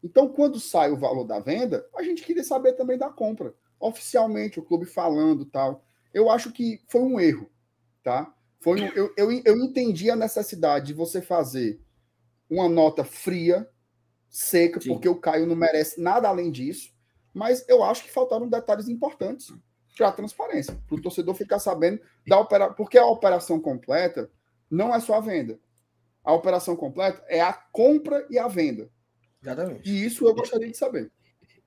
Então, quando sai o valor da venda, a gente queria saber também da compra. Oficialmente, o clube falando tal. Eu acho que foi um erro, tá? Foi um, eu, eu, eu entendi a necessidade de você fazer uma nota fria, seca, Sim. porque o Caio não merece nada além disso. Mas eu acho que faltaram detalhes importantes a transparência, para o torcedor ficar sabendo da operação. Porque a operação completa não é só a venda. A operação completa é a compra e a venda. Exatamente. E isso eu gostaria de saber.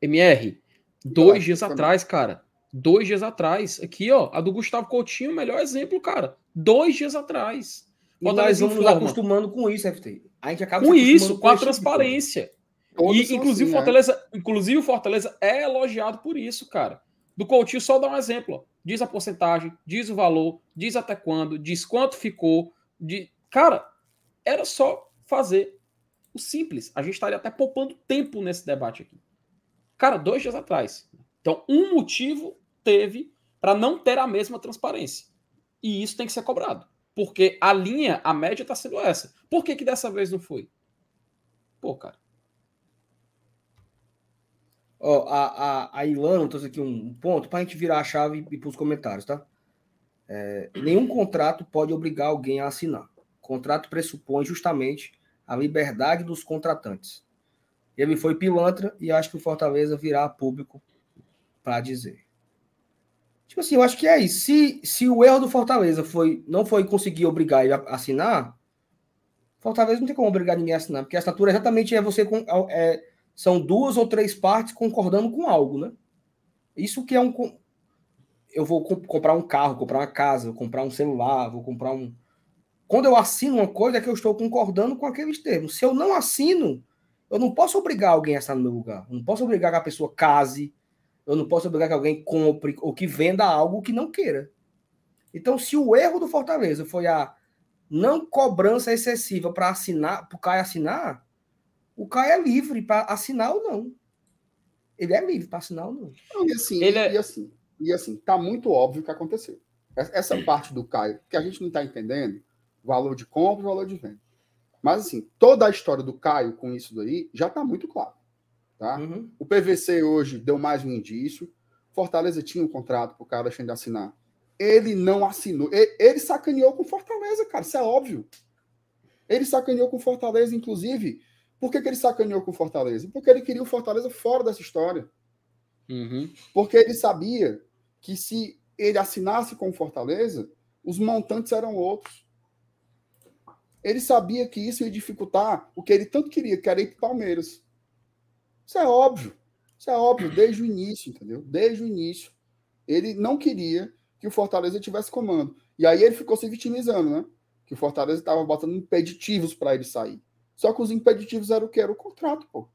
MR, dois dias atrás, cara. Dois dias atrás. Aqui, ó, a do Gustavo Coutinho, melhor exemplo, cara. Dois dias atrás. E nós vamos nos acostumando com isso, FT. A gente acaba Com isso, com a transparência. E, inclusive, assim, Fortaleza, né? inclusive, o Fortaleza é elogiado por isso, cara. Do Coutinho, só dá um exemplo. Ó. Diz a porcentagem, diz o valor, diz até quando, diz quanto ficou. De... Cara, era só fazer o simples. A gente estaria até poupando tempo nesse debate aqui. Cara, dois dias atrás. Então, um motivo teve para não ter a mesma transparência. E isso tem que ser cobrado. Porque a linha, a média está sendo essa. Por que, que dessa vez não foi? Pô, cara. Ó, a, a, a Ilana trouxe aqui um ponto para a gente virar a chave e ir para os comentários, tá? É, nenhum contrato pode obrigar alguém a assinar. O contrato pressupõe justamente a liberdade dos contratantes. Ele foi pilantra e acho que o Fortaleza virá público para dizer. Tipo assim, eu acho que é isso. Se, se o erro do Fortaleza foi não foi conseguir obrigar ele a assinar, Fortaleza não tem como obrigar ninguém a assinar, porque a assinatura exatamente é você com, é, são duas ou três partes concordando com algo, né? Isso que é um eu vou comp comprar um carro, comprar uma casa, comprar um celular, vou comprar um quando eu assino uma coisa é que eu estou concordando com aqueles termos. Se eu não assino, eu não posso obrigar alguém a estar no meu lugar. Eu não posso obrigar que a pessoa case. Eu não posso obrigar que alguém compre ou que venda algo que não queira. Então, se o erro do Fortaleza foi a não cobrança excessiva para assinar, para o Caio assinar, o Caio é livre para assinar ou não. Ele é livre para assinar ou não. E assim, Ele é... e assim, e assim, tá muito óbvio o que aconteceu. Essa parte do Caio, que a gente não está entendendo, valor de compra e valor de venda. Mas, assim, toda a história do Caio com isso daí já está muito claro. Tá? Uhum. O PVC hoje deu mais um indício. Fortaleza tinha um contrato para o cara deixando de assinar. Ele não assinou. Ele, ele sacaneou com Fortaleza, cara. Isso é óbvio. Ele sacaneou com Fortaleza, inclusive. Por que, que ele sacaneou com Fortaleza? Porque ele queria o Fortaleza fora dessa história. Uhum. Porque ele sabia que se ele assinasse com Fortaleza, os montantes eram outros. Ele sabia que isso ia dificultar o que ele tanto queria, que era ir para Palmeiras. Isso é óbvio. Isso é óbvio desde o início, entendeu? Desde o início. Ele não queria que o Fortaleza tivesse comando. E aí ele ficou se vitimizando, né? Que o Fortaleza estava botando impeditivos para ele sair. Só que os impeditivos eram o quê? Era o contrato, pô.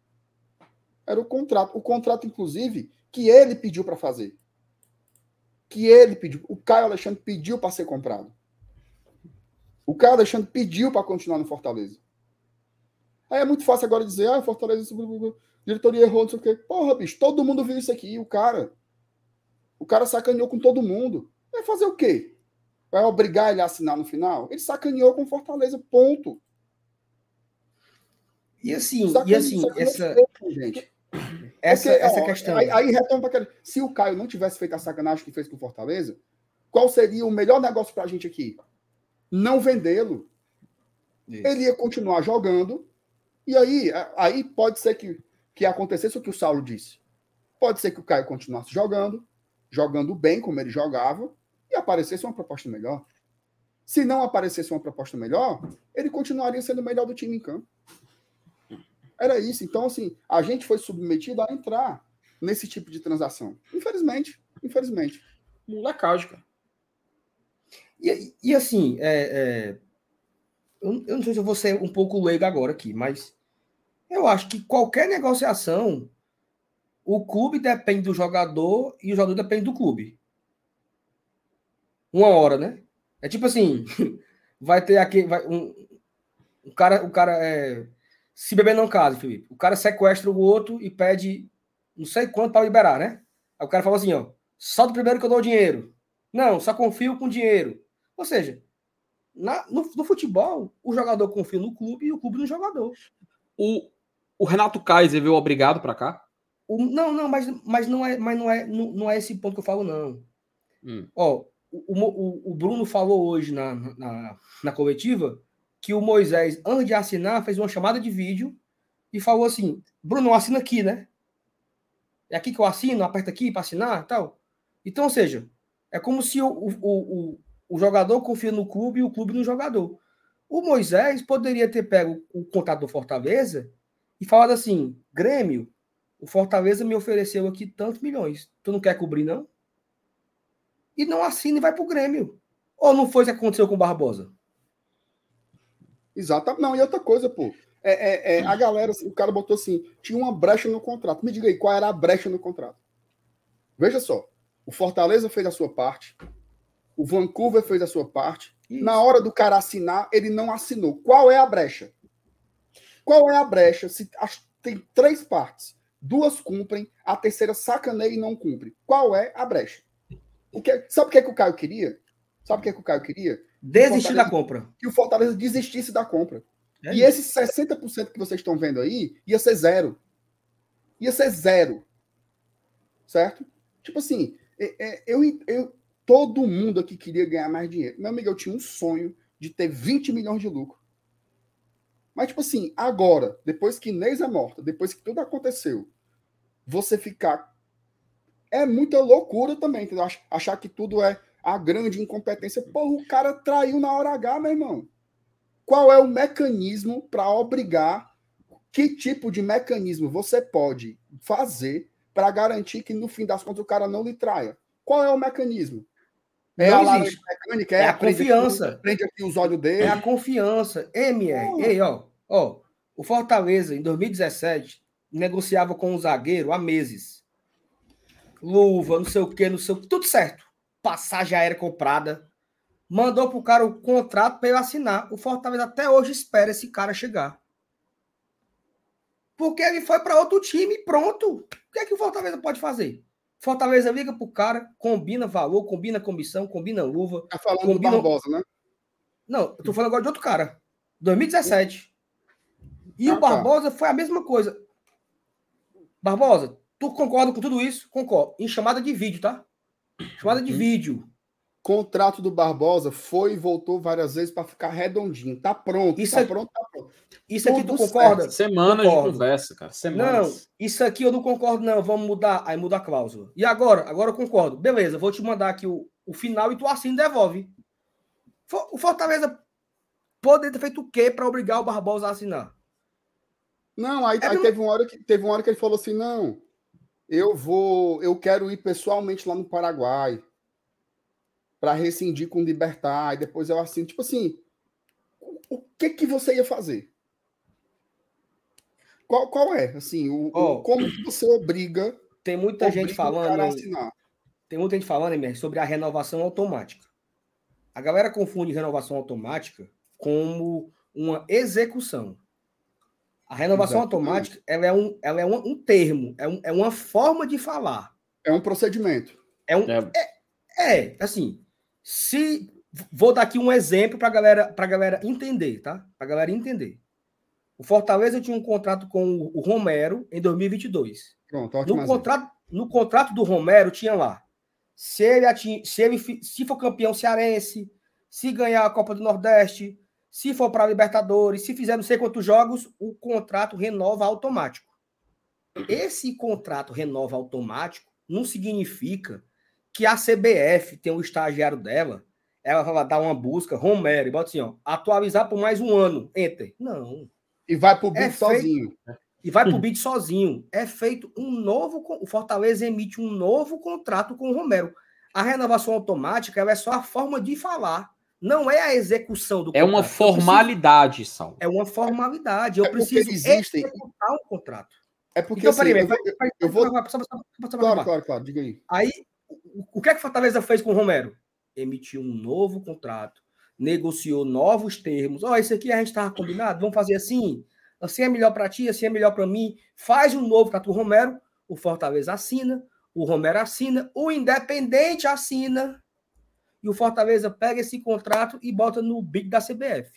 Era o contrato. O contrato, inclusive, que ele pediu para fazer. Que ele pediu. O Caio Alexandre pediu para ser comprado. O Caio Alexandre pediu para continuar no Fortaleza. Aí é muito fácil agora dizer, ah, Fortaleza, diretoria errou, não sei o quê. Porra, bicho, todo mundo viu isso aqui. O cara. O cara sacaneou com todo mundo. Vai fazer o quê? Vai obrigar ele a assinar no final? Ele sacaneou com Fortaleza, ponto. E assim, e assim essa, gente. essa, Porque, essa ó, questão. Aí, aí retorna para Se o Caio não tivesse feito a sacanagem que fez com Fortaleza, qual seria o melhor negócio para a gente aqui? Não vendê-lo. Ele ia continuar jogando. E aí, aí pode ser que, que acontecesse o que o Saulo disse. Pode ser que o Caio continuasse jogando, jogando bem como ele jogava, e aparecesse uma proposta melhor. Se não aparecesse uma proposta melhor, ele continuaria sendo o melhor do time em campo. Era isso. Então, assim, a gente foi submetido a entrar nesse tipo de transação. Infelizmente. Infelizmente. Molecagem, cara. E, e assim, é, é, eu, eu não sei se eu vou ser um pouco leigo agora aqui, mas eu acho que qualquer negociação, o clube depende do jogador e o jogador depende do clube uma hora, né? É tipo assim, vai ter aqui, vai, um, o cara, o cara é, se beber não casa, Felipe. O cara sequestra o outro e pede não sei quanto para liberar, né? Aí o cara fala assim, ó, só do primeiro que eu dou o dinheiro. Não, só confio com dinheiro. Ou seja, na, no, no, futebol, o jogador confia no clube e o clube no jogador. O, o Renato Kaiser veio obrigado para cá? O, não, não, mas, mas, não é, mas não, é, não, não é esse ponto que eu falo, não. Hum. Ó, o, o, o Bruno falou hoje na, na, na coletiva que o Moisés, antes de assinar, fez uma chamada de vídeo e falou assim: Bruno, assina aqui, né? É aqui que eu assino, aperta aqui para assinar tal. Então, ou seja, é como se o, o, o, o jogador confia no clube e o clube no jogador. O Moisés poderia ter pego o contato do Fortaleza e falado assim: Grêmio, o Fortaleza me ofereceu aqui tantos milhões. Tu não quer cobrir, não? e não assina e vai para o Grêmio. Ou não foi isso que aconteceu com o Barbosa? Exato. Não, e outra coisa, pô. É, é, é, a galera, o cara botou assim: tinha uma brecha no contrato. Me diga aí, qual era a brecha no contrato? Veja só. O Fortaleza fez a sua parte. O Vancouver fez a sua parte. Isso. Na hora do cara assinar, ele não assinou. Qual é a brecha? Qual é a brecha? Se tem três partes, duas cumprem, a terceira sacaneia e não cumpre. Qual é a brecha? O que, sabe o que, é que o Caio queria? Sabe o que, é que o Caio queria? Desistir da compra. Que o Fortaleza desistisse da compra. É e esses 60% que vocês estão vendo aí ia ser zero. Ia ser zero. Certo? Tipo assim, é, é, eu, eu, todo mundo aqui queria ganhar mais dinheiro. Meu amigo, eu tinha um sonho de ter 20 milhões de lucro. Mas, tipo assim, agora, depois que Inês é morta, depois que tudo aconteceu, você ficar é muita loucura também, entendeu? Achar que tudo é a grande incompetência. Porra, o cara traiu na hora H, meu irmão. Qual é o mecanismo para obrigar? Que tipo de mecanismo você pode fazer para garantir que no fim das contas o cara não lhe traia? Qual é o mecanismo? É a mecânica, é, é a confiança. Aqui, prende aqui os olhos dele. É a confiança. MR, oh. ei, ó, ó, o Fortaleza em 2017 negociava com o zagueiro há meses luva, não sei o que, não sei o que, tudo certo. Passagem aérea comprada. Mandou pro cara o contrato para ele assinar. O Fortaleza até hoje espera esse cara chegar. Porque ele foi para outro time pronto. O que é que o Fortaleza pode fazer? Fortaleza liga pro cara, combina valor, combina comissão, combina luva. Tá falando combina... do Barbosa, né? Não, eu tô falando agora de outro cara. 2017. E ah, o tá. Barbosa tá. foi a mesma coisa. Barbosa, tu concorda com tudo isso? Concordo. Em chamada de vídeo, tá? Chamada de uhum. vídeo. Contrato do Barbosa foi e voltou várias vezes para ficar redondinho. Tá pronto, isso tá aqui, pronto, tá pronto. Isso aqui tu concorda? Semana de conversa, cara. Semanas. Não, isso aqui eu não concordo, não. Vamos mudar. Aí muda a cláusula. E agora? Agora eu concordo. Beleza, vou te mandar aqui o, o final e tu assina e devolve. O Fortaleza poderia ter feito o quê para obrigar o Barbosa a assinar? Não, aí, é aí teve, uma hora que, teve uma hora que ele falou assim: não, eu vou, eu quero ir pessoalmente lá no Paraguai para rescindir com Libertar, e depois eu assino. Tipo assim, o, que que você ia fazer? Qual, qual é? Assim, o, oh, o como você obriga. Tem muita obriga gente falando. Tem muita gente falando, Emer, sobre a renovação automática. A galera confunde renovação automática como uma execução. A renovação Exatamente. automática ela é, um, ela é um, um termo, é, um, é uma forma de falar. É um procedimento. É um. É, é, é assim, se vou dar aqui um exemplo para galera para galera entender, tá? Para galera entender. O Fortaleza tinha um contrato com o Romero em 2022. Pronto, ótimo no contrato no contrato do Romero tinha lá se ele ating, se ele se for campeão cearense, se ganhar a Copa do Nordeste, se for para a Libertadores, se fizer não sei quantos jogos, o contrato renova automático. Esse contrato renova automático não significa que a CBF tem um estagiário dela, ela vai dar uma busca, Romero, e bota assim, ó, atualizar por mais um ano, enter. Não. E vai pro bid é sozinho. Feito, e vai pro bid sozinho. É feito um novo, o Fortaleza emite um novo contrato com o Romero. A renovação automática é só a forma de falar. Não é a execução do É uma formalidade, preciso, Sal. É uma formalidade. Eu é preciso existem... executar um contrato. É porque então, assim, peraí, eu, eu, eu vou... Claro, claro, claro, diga aí. Aí o que é que Fortaleza fez com o Romero? Emitiu um novo contrato, negociou novos termos. Ó, oh, esse aqui a gente estava combinado, vamos fazer assim. Assim é melhor para ti, assim é melhor para mim. Faz um novo contrato com o Romero, o Fortaleza assina, o Romero assina, o Independente assina, e o Fortaleza pega esse contrato e bota no big da CBF.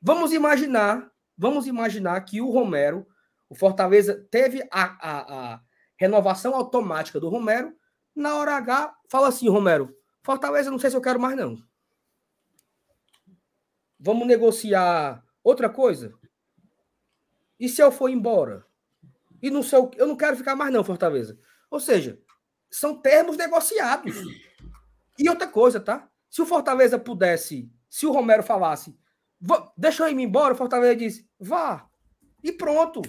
Vamos imaginar, vamos imaginar que o Romero, o Fortaleza teve a, a, a renovação automática do Romero, na hora H, fala assim, Romero, Fortaleza, não sei se eu quero mais, não. Vamos negociar outra coisa? E se eu for embora? E não sei, eu não quero ficar mais, não, Fortaleza. Ou seja, são termos negociados. E outra coisa, tá? Se o Fortaleza pudesse, se o Romero falasse, deixa eu ir embora, o Fortaleza disse, vá. E pronto.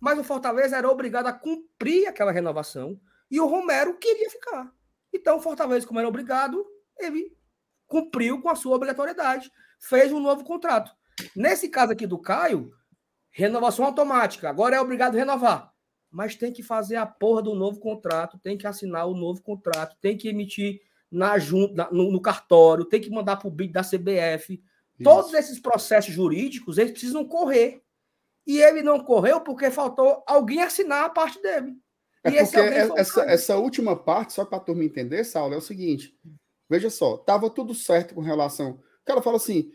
Mas o Fortaleza era obrigado a cumprir aquela renovação e o Romero queria ficar. Então, o Fortaleza, como era obrigado, ele cumpriu com a sua obrigatoriedade, fez um novo contrato. Nesse caso aqui do Caio, renovação automática, agora é obrigado a renovar. Mas tem que fazer a porra do novo contrato, tem que assinar o novo contrato, tem que emitir na, junta, no, no cartório, tem que mandar para o BID da CBF. Isso. Todos esses processos jurídicos, eles precisam correr. E ele não correu porque faltou alguém assinar a parte dele. É porque essa, essa última parte, só para a turma entender, Saulo, é o seguinte: veja só, estava tudo certo com relação. O cara fala assim,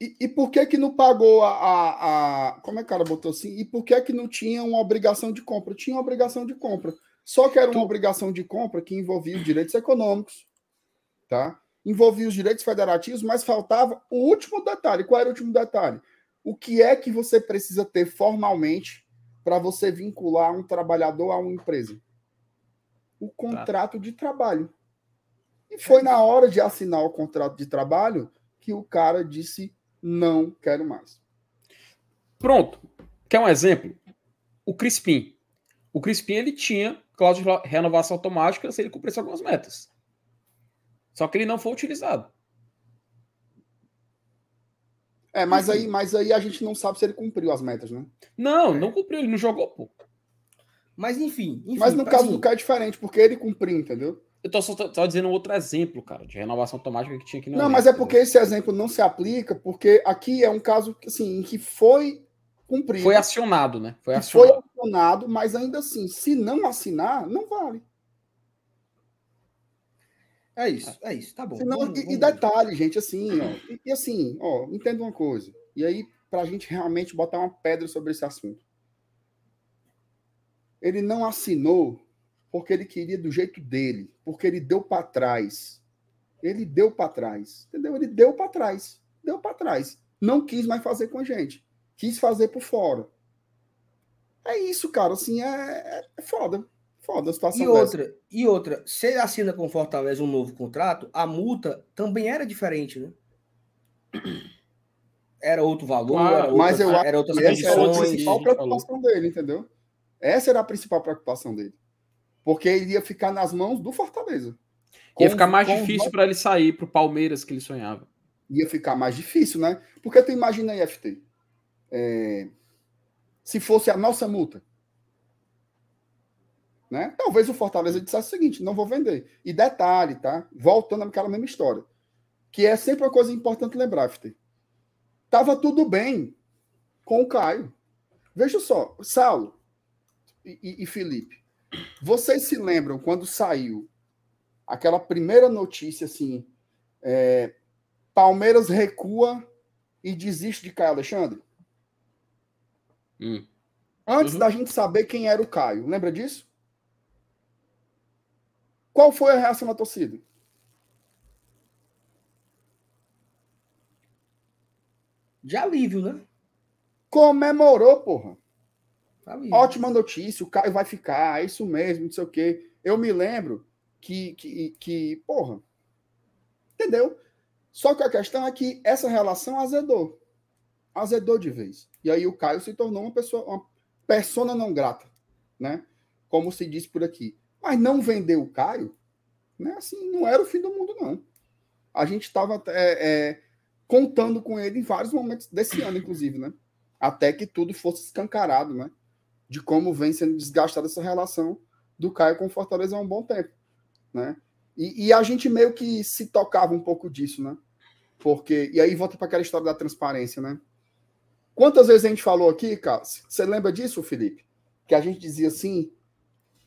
e, e, por que que não pagou a, a, a, Como é que o cara botou assim? E por que que não tinha uma obrigação de compra? Tinha uma obrigação de compra. Só que era uma obrigação de compra que envolvia os direitos econômicos, tá? Envolvia os direitos federativos, mas faltava o último detalhe. Qual era o último detalhe? O que é que você precisa ter formalmente para você vincular um trabalhador a uma empresa? O contrato tá. de trabalho. E foi na hora de assinar o contrato de trabalho que o cara disse: não quero mais. Pronto. Quer um exemplo? O Crispim. O Crispim ele tinha cláusula de renovação automática se ele cumprisse algumas metas. Só que ele não foi utilizado. É, mas aí, mas aí a gente não sabe se ele cumpriu as metas, né? Não, é. não cumpriu, ele não jogou, pô. Mas enfim. enfim mas no caso assim, do Caio é diferente, porque ele cumpriu, entendeu? Eu tô só tô dizendo um outro exemplo, cara, de renovação automática que tinha aqui no. Não, evento, mas é porque esse exemplo não se aplica, porque aqui é um caso assim, em que foi cumprido. Foi acionado, né? Foi acionado. Foi acionado, mas ainda assim, se não assinar, não vale. É isso, é isso, tá bom. Senão, vamos, e, vamos. e, detalhe, gente, assim, ó, e, e, assim, ó, entenda uma coisa. E aí, para a gente realmente botar uma pedra sobre esse assunto. Ele não assinou porque ele queria do jeito dele, porque ele deu para trás. Ele deu para trás, entendeu? Ele deu para trás, deu para trás. Não quis mais fazer com a gente, quis fazer por fora. É isso, cara. Assim, é, é foda. Foda a situação. E outra, dessa. e outra, se ele assina com Fortaleza um novo contrato, a multa também era diferente, né? Era outro valor, claro, era outra, mas eu era outras. Essa era a principal preocupação dele, entendeu? Essa era a principal preocupação dele. Porque ele ia ficar nas mãos do Fortaleza. Com, ia ficar mais difícil para ele sair para o Palmeiras que ele sonhava. Ia ficar mais difícil, né? Porque tu imagina aí, FT. É... Se fosse a nossa multa, né? Talvez o Fortaleza dissesse o seguinte: não vou vender. E detalhe, tá? Voltando àquela mesma história. Que é sempre uma coisa importante lembrar, FT. Tava tudo bem com o Caio. Veja só, Saulo e, e Felipe. Vocês se lembram quando saiu aquela primeira notícia assim: é, Palmeiras recua e desiste de Caio Alexandre? Hum. Antes uhum. da gente saber quem era o Caio, lembra disso? Qual foi a reação da torcida? De alívio, né? Comemorou, porra. Alívio. Ótima notícia, o Caio vai ficar, é isso mesmo, não sei o quê. Eu me lembro que, que, que, porra, entendeu? Só que a questão é que essa relação azedou. Azedou de vez. E aí o Caio se tornou uma pessoa, uma persona não grata, né? Como se diz por aqui. Mas não vender o Caio, né? Assim, não era o fim do mundo, não. A gente estava é, é, contando com ele em vários momentos desse ano, inclusive, né? Até que tudo fosse escancarado, né? De como vem sendo desgastada essa relação do Caio com o Fortaleza há um bom tempo, né? E, e, a gente meio que se tocava um pouco disso, né? Porque, e aí volta para aquela história da transparência, né? Quantas vezes a gente falou aqui, cara? Você lembra disso, Felipe? Que a gente dizia assim,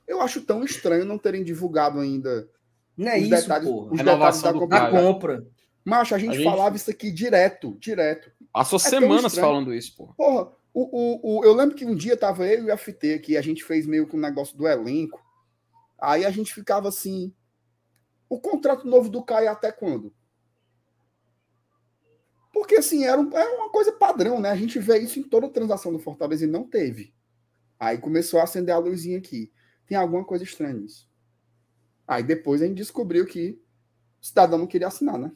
eu acho tão estranho não terem divulgado ainda não é os isso, detalhes, porra. os detalhes da, da compra. Macho, a gente, a gente falava isso aqui direto, direto. Passou é semanas falando isso, porra. Porra, o, o, o, eu lembro que um dia tava eu e o FT aqui, a gente fez meio que um negócio do elenco. Aí a gente ficava assim. O contrato novo do Caio até quando? Porque assim, era, um, era uma coisa padrão, né? A gente vê isso em toda transação do Fortaleza e não teve. Aí começou a acender a luzinha aqui tem alguma coisa estranha nisso. Aí depois a gente descobriu que o cidadão não queria assinar, né?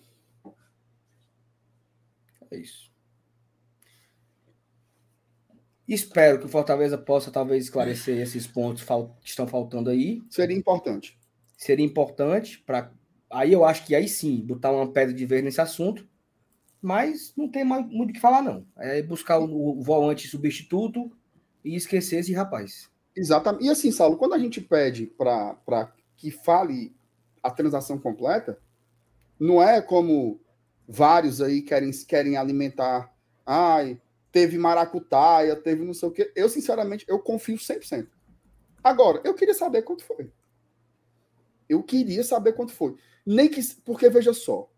É isso. Espero que o Fortaleza possa talvez esclarecer esses pontos que estão faltando aí. Seria importante. Seria importante para aí eu acho que aí sim botar uma pedra de vez nesse assunto, mas não tem mais muito o que falar não. É buscar o, o volante substituto e esquecer esse rapaz. Exatamente. E assim, Saulo, quando a gente pede para que fale a transação completa, não é como vários aí querem, querem alimentar. Ai, teve maracutaia, teve não sei o quê. Eu, sinceramente, eu confio 100%. Agora, eu queria saber quanto foi. Eu queria saber quanto foi. Nem que. Porque, veja só.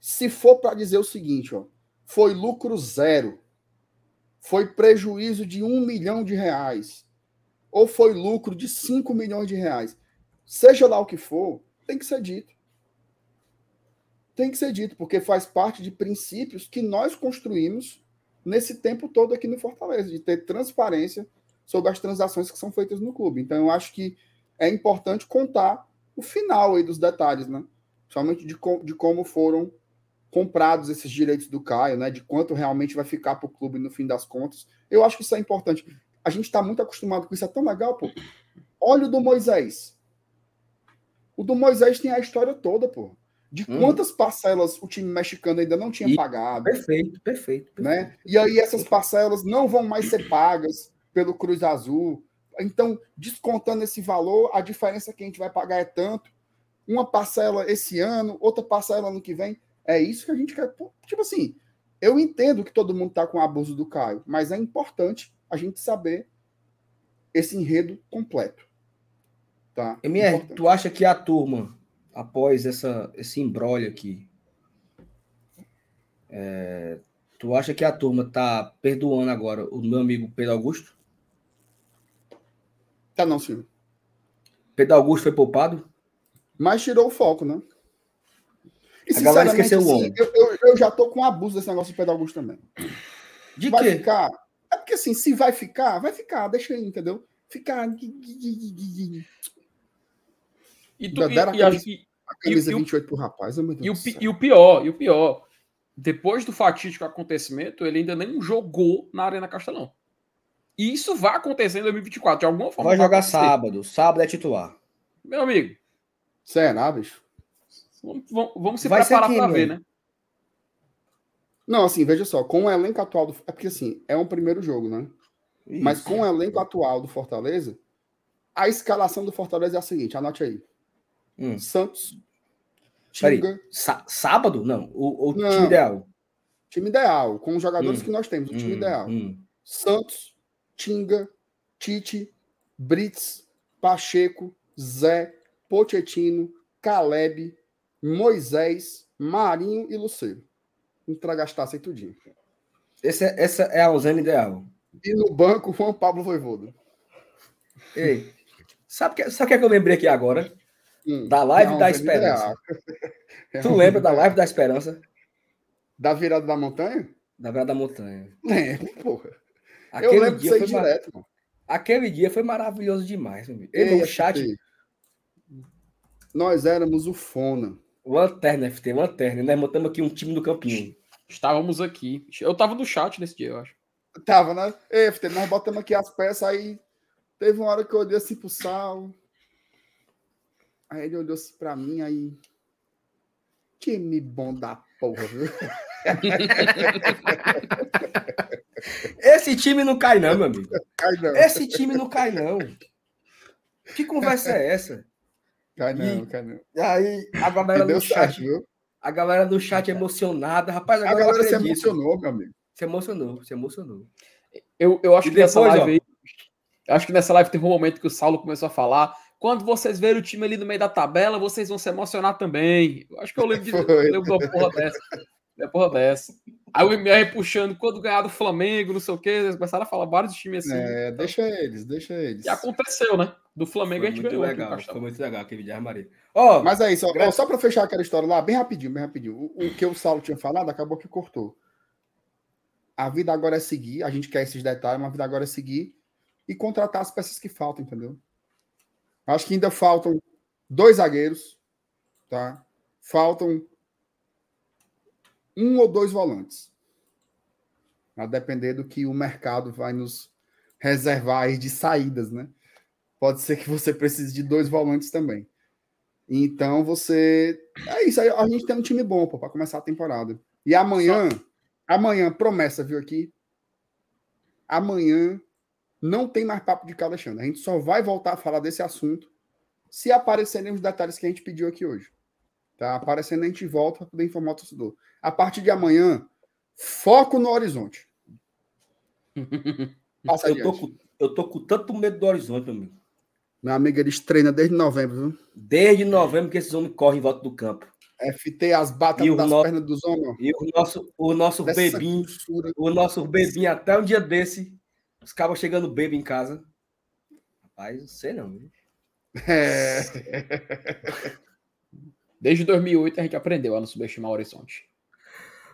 Se for para dizer o seguinte, ó, foi lucro zero, foi prejuízo de um milhão de reais, ou foi lucro de 5 milhões de reais. Seja lá o que for, tem que ser dito. Tem que ser dito, porque faz parte de princípios que nós construímos nesse tempo todo aqui no Fortaleza, de ter transparência sobre as transações que são feitas no clube. Então, eu acho que é importante contar o final aí dos detalhes, né? Somente de, de como foram comprados esses direitos do Caio, né? De quanto realmente vai ficar para o clube no fim das contas. Eu acho que isso é importante. A gente está muito acostumado com isso, é tão legal, pô. Olha o do Moisés. O do Moisés tem a história toda, pô. De uhum. quantas parcelas o time mexicano ainda não tinha e, pagado. Perfeito, perfeito, perfeito. Né? E aí essas parcelas não vão mais ser pagas pelo Cruz Azul. Então, descontando esse valor, a diferença que a gente vai pagar é tanto. Uma parcela esse ano, outra parcela ano que vem. É isso que a gente quer. Tipo assim, eu entendo que todo mundo está com abuso do Caio, mas é importante a gente saber esse enredo completo. Tá? MR, tu acha que a turma, após essa, esse embrólio aqui, é, Tu acha que a turma tá perdoando agora o meu amigo Pedro Augusto? Tá não, senhor. Pedro Augusto foi poupado? Mas tirou o foco, né? E, a galera esqueceu assim, o homem. Eu, eu, eu, já tô com abuso desse negócio de Pedro Augusto também. De vai quê? ficar. Porque assim, se vai ficar, vai ficar, deixa aí, entendeu? Ficar. E, tu, e, e, e, a camisa e, 28 pro rapaz, e, o, e o pior, e o pior, depois do fatídico acontecimento, ele ainda nem jogou na Arena Castelão. E isso vai acontecer em 2024, de alguma forma. Vai jogar sábado. Sábado é titular. Meu amigo. Será, bicho? Vamos, vamos se vai preparar para ver, né? Não, assim, veja só, com o elenco atual do. É porque assim, é um primeiro jogo, né? Isso. Mas com o elenco atual do Fortaleza, a escalação do Fortaleza é a seguinte: anote aí. Hum. Santos. Tinga. sábado? Não. O, o Não. time ideal. Time ideal, com os jogadores hum. que nós temos, o time hum. ideal. Santos, Tinga, Tite, Brits, Pacheco, Zé, Pochettino, Caleb, Moisés, Marinho e Luceiro. Entregastasse tudinho. Esse é, essa é a usina ideal. E no banco, Juan Pablo Voivoda. Ei, sabe que, sabe o que, é que eu lembrei aqui agora? Hum, da live não, da esperança. É tu lembra da live da esperança? Da virada da montanha? Da virada da montanha. É, porra. Aquele eu lembro disso aí direto, mano. Aquele dia foi maravilhoso demais, meu Ele, o chat. Nós éramos o Fona. Lanterna, FT, lanterna. Nós montamos aqui um time do Campinho. Estávamos aqui. Eu tava no chat nesse dia, eu acho. Tava, né? Ei, FT, nós botamos aqui as peças, aí teve uma hora que eu olhei assim pro Sal. Aí ele olhou assim pra mim, aí. Time bom da porra, viu? Esse time não cai, não, meu amigo. Cai não. Esse time não cai, não. Que conversa é essa? Cai não, e, cai não. Aí a galera do chat, viu? A galera do chat emocionada. Rapaz, a galera se emocionou, meu amigo. Se emocionou, se emocionou. Eu, eu acho e que depois, nessa live aí, acho que nessa live teve um momento que o Saulo começou a falar. Quando vocês verem o time ali no meio da tabela, vocês vão se emocionar também. Eu acho que eu lembro de, eu lembro porra dessa. Uma porra dessa. Aí o MR puxando quando ganhar do Flamengo, não sei o quê, eles começaram a falar vários times assim. É, deixa eles, deixa eles. E aconteceu, né? Do Flamengo foi a gente ganhou. Legal, foi muito legal aquele vídeo Maria. Oh, Mas é isso, ó, só para fechar aquela história lá, bem rapidinho, bem rapidinho. O, o, que o Saulo tinha falado acabou que cortou. A vida agora é seguir, a gente quer esses detalhes, mas a vida agora é seguir e contratar as peças que faltam, entendeu? Acho que ainda faltam dois zagueiros, tá? Faltam um ou dois volantes. A depender do que o mercado vai nos reservar aí de saídas, né? Pode ser que você precise de dois volantes também. Então você. É isso aí. A gente tem um time bom para começar a temporada. E amanhã, Só... amanhã, promessa, viu aqui? Amanhã não tem mais papo de Alexandre. A gente só vai voltar a falar desse assunto se aparecerem os detalhes que a gente pediu aqui hoje. Tá? Aparecendo, a gente volta para poder informar o torcedor. A partir de amanhã, foco no horizonte. Passa eu, tô com, eu tô com tanto medo do horizonte, meu amigo. Meu amigo, eles treinam desde novembro, viu? Desde novembro que esses homens correm em volta do campo. FT as batatas das nosso, pernas dos homens. E o nosso, o nosso bebinho, o nosso bebinho, até um dia desse, os cabos chegando bebê em casa. Rapaz, não sei não. Viu? É. Desde 2008 a gente aprendeu a não subestimar o horizonte.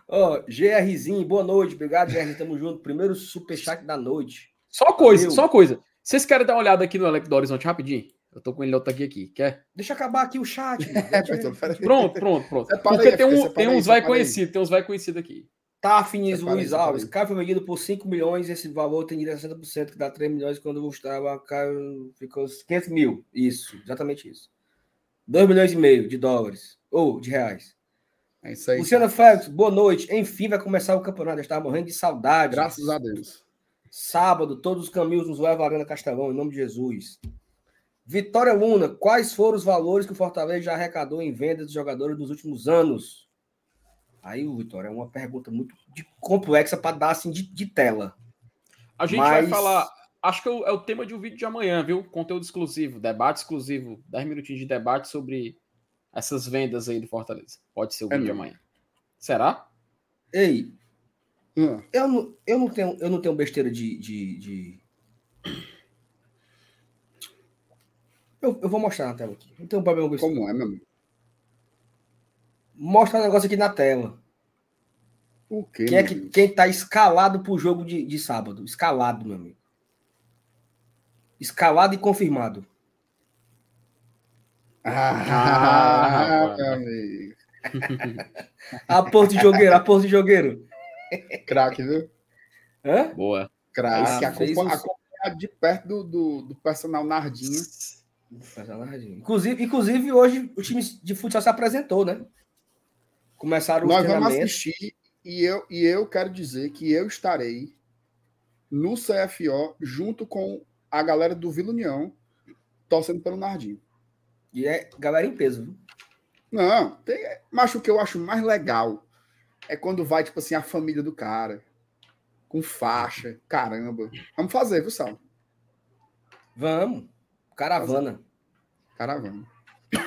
Ó, oh, GRzinho, boa noite. Obrigado, GR. Tamo junto. Primeiro superchat da noite. Só coisa, Valeu. só coisa. Vocês querem dar uma olhada aqui no elenco do Horizonte rapidinho? Eu tô com ele outro aqui, aqui. Quer? Deixa acabar aqui o chat. pronto, pronto, pronto. Porque aí, tem, um, tem uns vai conhecido, tem uns vai conhecido aqui. Tá, Finis Luiz Alves. Caio foi vendido por 5 milhões. Esse valor tem a 60%, que dá 3 milhões. Quando o Gustavo Caio ficou 500 mil. Isso, exatamente isso. 2 milhões e meio de dólares. Ou de reais. É isso aí. Luciana Félix, boa noite. Enfim, vai começar o campeonato. Eu estava morrendo de saudade. Graças a Deus. Sábado, todos os caminhos nos levam à Arena Castelão, em nome de Jesus. Vitória Luna, quais foram os valores que o Fortaleza já arrecadou em vendas de jogadores nos últimos anos? Aí, Vitória, é uma pergunta muito complexa para dar assim de, de, tela. A gente Mas... vai falar. Acho que é o, é o, tema de um vídeo de amanhã, viu? Conteúdo exclusivo, debate exclusivo, 10 minutinhos de debate sobre essas vendas aí do Fortaleza. Pode ser o é vídeo de amanhã. Será? Ei, Hum. Eu, não, eu, não tenho, eu não tenho besteira de. de, de... Eu, eu vou mostrar na tela aqui. Não tem um problema com isso. Como é, meu amigo? Mostra um negócio aqui na tela. O quê? Quem é que, quem tá escalado pro jogo de, de sábado? Escalado, meu amigo. Escalado e confirmado. Ah, ah meu amigo. a de jogueiro, a porra de jogueiro. Craque, viu? Hã? Boa. Craque. Acompanha, acompanha de perto do, do, do personal Nardinho. Inclusive, inclusive, hoje o time de futsal se apresentou, né? Começaram os Nós vamos assistir e eu, e eu quero dizer que eu estarei no CFO junto com a galera do Vila União torcendo pelo Nardinho. E é galera em peso, viu? Não, tem, mas o que eu acho mais legal é quando vai, tipo assim, a família do cara. Com faixa, caramba. Vamos fazer, viu, Sal? Vamos. Caravana. Caravana.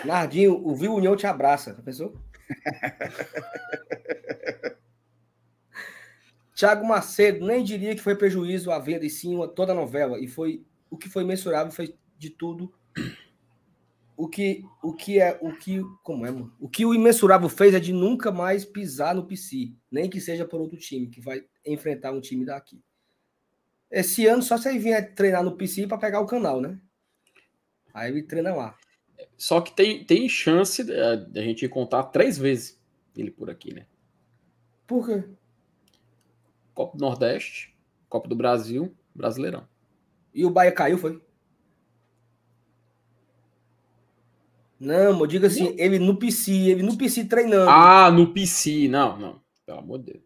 Nardinho, o Viu União te abraça. Pensou? Tiago Macedo, nem diria que foi prejuízo a venda, e sim toda a novela. E foi o que foi mensurável, foi de tudo o que o que é o que como é mano? o que o imensurável fez é de nunca mais pisar no PC nem que seja por outro time que vai enfrentar um time daqui. Esse ano só se ele vier treinar no PC para pegar o canal né? Aí ele treina lá. Só que tem, tem chance da gente contar três vezes ele por aqui né? Por quê? Copa do Nordeste Copa do Brasil Brasileirão. E o Bahia caiu foi Não, eu digo assim, ele no PC, ele no PC treinando. Ah, no PC, não, não. Pelo amor de Deus.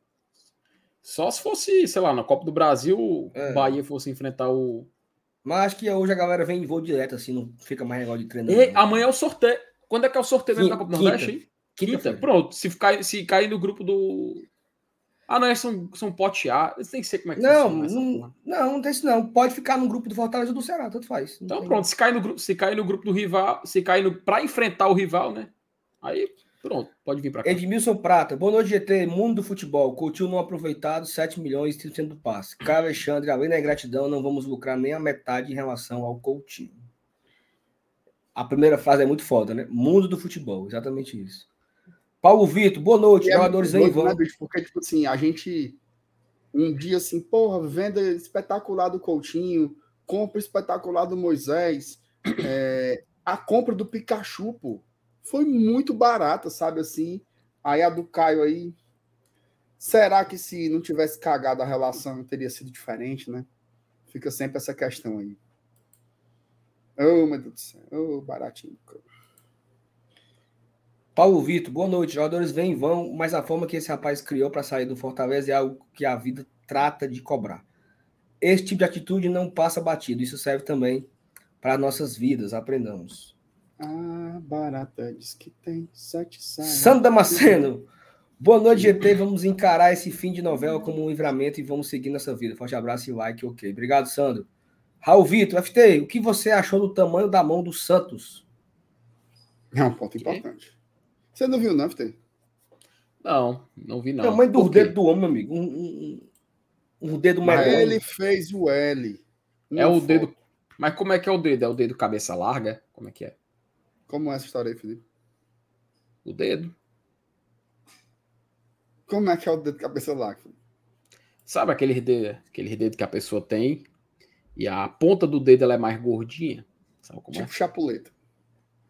Só se fosse, sei lá, na Copa do Brasil, é. Bahia fosse enfrentar o. Mas acho que hoje a galera vem em voo direto, assim, não fica mais negócio de treinar. E, amanhã é o sorteio. Quando é que é o sorteio mesmo da Copa do Nordeste? Quinta. Quinta. Pronto, se, ficar, se cair no grupo do, ah, não, eles são, são pote A. Eles têm que ser como é que não, não, não, não tem isso não. Pode ficar no grupo do Fortaleza ou do Ceará, tanto faz. Então tem... pronto, se cai, no grupo, se cai no grupo do rival, se cai no para enfrentar o rival, né? Aí pronto, pode vir para cá. Edmilson Prata, boa noite, GT, mundo do futebol. Coutinho não aproveitado, 7 milhões e 30 do passe. Caio Alexandre, além da ingratidão, não vamos lucrar nem a metade em relação ao Coutinho. A primeira frase é muito foda, né? Mundo do futebol, exatamente isso. Paulo Vitor, boa noite, é jogadores em vão. Né, Porque, tipo assim, a gente. Um dia assim, porra, venda espetacular do Coutinho, compra espetacular do Moisés, é, a compra do Pikachu, pô, foi muito barata, sabe assim? Aí a do Caio aí. Será que se não tivesse cagado a relação teria sido diferente, né? Fica sempre essa questão aí. Ô, oh, meu Deus do céu. Ô, oh, baratinho. Paulo Vitor, boa noite. Jogadores vêm e vão, mas a forma que esse rapaz criou para sair do Fortaleza é algo que a vida trata de cobrar. Esse tipo de atitude não passa batido. Isso serve também para nossas vidas. Aprendamos. Ah, barata diz que tem sete saias. Sandra Damasceno. Boa noite, GT. Vamos encarar esse fim de novela como um livramento e vamos seguir nossa vida. Forte abraço e like, ok. Obrigado, Sandro. Raul Vitor, FT, o que você achou do tamanho da mão do Santos? É um ponto importante. Você não viu, não, FT? Não, não vi, não. Tamanho do dedo do homem, amigo. Um, um, um dedo mais Ele fez o L. É o foto. dedo. Mas como é que é o dedo? É o dedo cabeça larga? Como é que é? Como é essa história aí, Felipe? O dedo. Como é que é o dedo cabeça larga? Sabe aquele dedo, aquele dedo que a pessoa tem e a ponta do dedo ela é mais gordinha? Sabe como tipo é? chapuleta.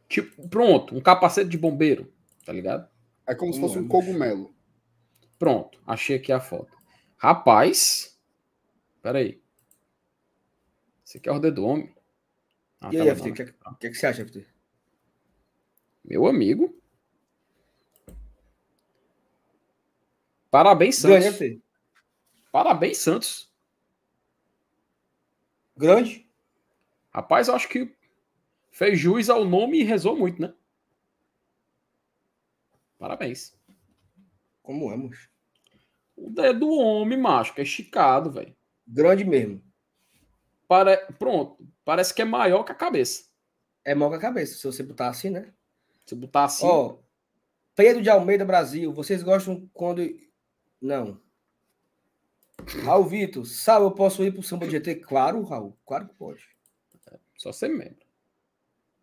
Tipo, pronto, um capacete de bombeiro tá ligado? É como se fosse um cogumelo. Pronto, achei aqui a foto. Rapaz, peraí. Esse aqui é o dedo do homem. Ah, e aí, FT, o que, que, que, você acha, FT? Meu amigo. Parabéns, Santos. Grande, Parabéns, Santos. Grande. Rapaz, eu acho que fez jus ao nome e rezou muito, né? Parabéns. Como é, moço? O dedo do homem, macho, que é esticado, velho. Grande mesmo. Para... Pronto. Parece que é maior que a cabeça. É maior que a cabeça, se você botar assim, né? Se botar assim. Ó, Pedro de Almeida, Brasil. Vocês gostam quando. Não. Raul Vitor, sabe, eu posso ir pro samba de GT? Claro, Raul, claro que pode. Só ser membro.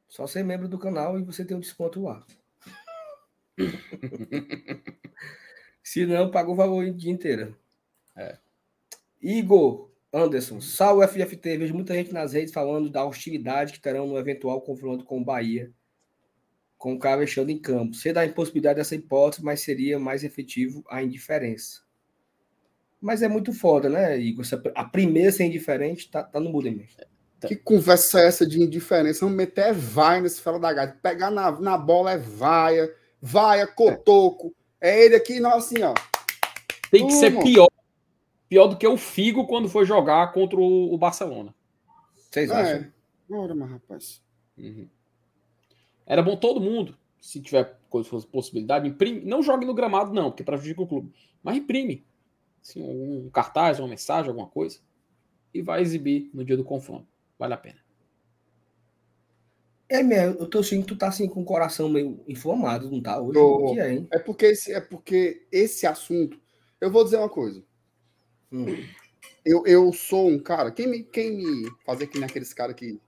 Só ser membro do canal e você tem um desconto lá. Se não, paga o valor o dia inteiro. É. Igor Anderson, salve FFT. Vejo muita gente nas redes falando da hostilidade que terão no eventual confronto com o Bahia, com o cara fechando em campo. Sei da impossibilidade dessa hipótese, mas seria mais efetivo a indiferença. Mas é muito foda, né, Igor? A primeira ser indiferente tá, tá no mudo mesmo. Que conversa é essa de indiferença? Vamos meter é vai nesse fela da gata. Pegar na, na bola é vaia, vaia, cotoco. É ele aqui, não, assim, ó. Tem que ser pior, pior do que o Figo quando foi jogar contra o, Barcelona. Vocês acham? É. Ora, mas rapaz. Uhum. Era bom todo mundo, se tiver possibilidade, imprime. Não jogue no gramado, não, porque prejudica o clube. Mas imprime. Assim, um cartaz, uma mensagem, alguma coisa. E vai exibir no dia do confronto. Vale a pena. É mesmo, eu tô sentindo que tu tá assim com o coração meio inflamado, não tá? Hoje tô... que é, hein? É porque, esse, é porque esse assunto. Eu vou dizer uma coisa. Hum. Eu, eu sou um cara. Quem me, quem me fazer que nem aqueles caras que,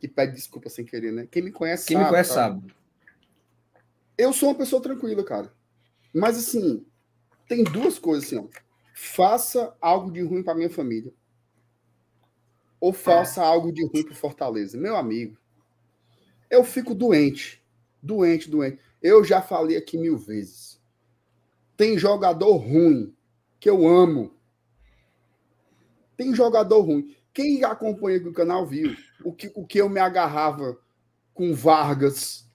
que pede desculpa sem querer, né? Quem me conhece quem sabe. Quem me conhece cara. sabe. Eu sou uma pessoa tranquila, cara. Mas assim, tem duas coisas assim, ó. Faça algo de ruim para minha família ou faça algo de ruim para Fortaleza. Meu amigo, eu fico doente. Doente, doente. Eu já falei aqui mil vezes. Tem jogador ruim que eu amo. Tem jogador ruim. Quem acompanha aqui o canal viu o que, o que eu me agarrava com Vargas,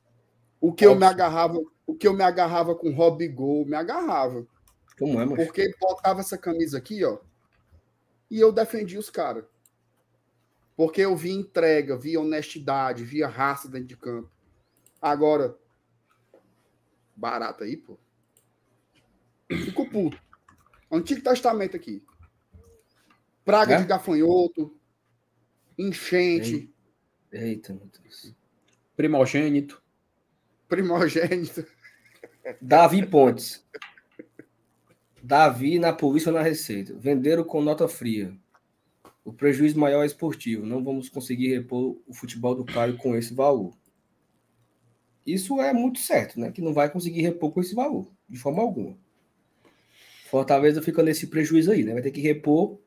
o que eu me agarrava, o que eu me agarrava com Rob Gol, me agarrava. Como é, mas... Porque ele botava essa camisa aqui, ó, e eu defendia os caras. Porque eu vi entrega, vi honestidade, via raça dentro de campo. Agora, barato aí, pô. Fico puto. Antigo Testamento aqui. Praga é? de gafanhoto, enchente. Eita, meu Deus. Primogênito. Primogênito. Davi Pontes. Davi na polícia ou na receita. Venderam com nota fria. O prejuízo maior é esportivo. Não vamos conseguir repor o futebol do Caio com esse valor. Isso é muito certo, né? Que não vai conseguir repor com esse valor, de forma alguma. Fortaleza fica nesse prejuízo aí, né? Vai ter que repor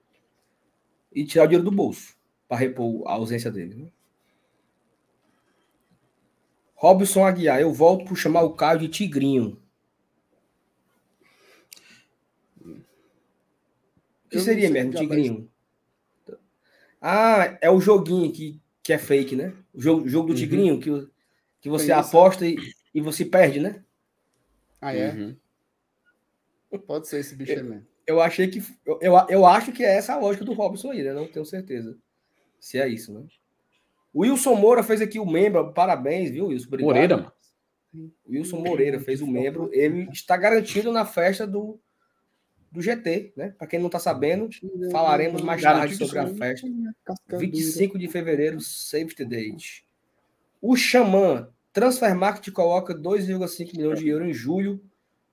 e tirar o dinheiro do bolso para repor a ausência dele. Né? Robson Aguiar, eu volto por chamar o Caio de Tigrinho. O que seria mesmo, Tigrinho? Ah, é o joguinho que, que é fake, né? O jogo, jogo do uhum. Tigrinho, que, que você aposta e, e você perde, né? Ah, é? Uhum. Pode ser esse bicho aí mesmo. Eu achei que. Eu, eu, eu, acho que é essa a lógica do Robson aí, né? Não tenho certeza se é isso, né? O Wilson Moura fez aqui o membro. Parabéns, viu, Wilson? Obrigado. Moreira. Wilson Moreira fez o membro. Ele está garantido na festa do, do GT, né? Para quem não está sabendo, falaremos mais tarde sobre a festa. 25 de fevereiro, Safety Date. O Xamã, Transfer Market coloca 2,5 milhões de euros em julho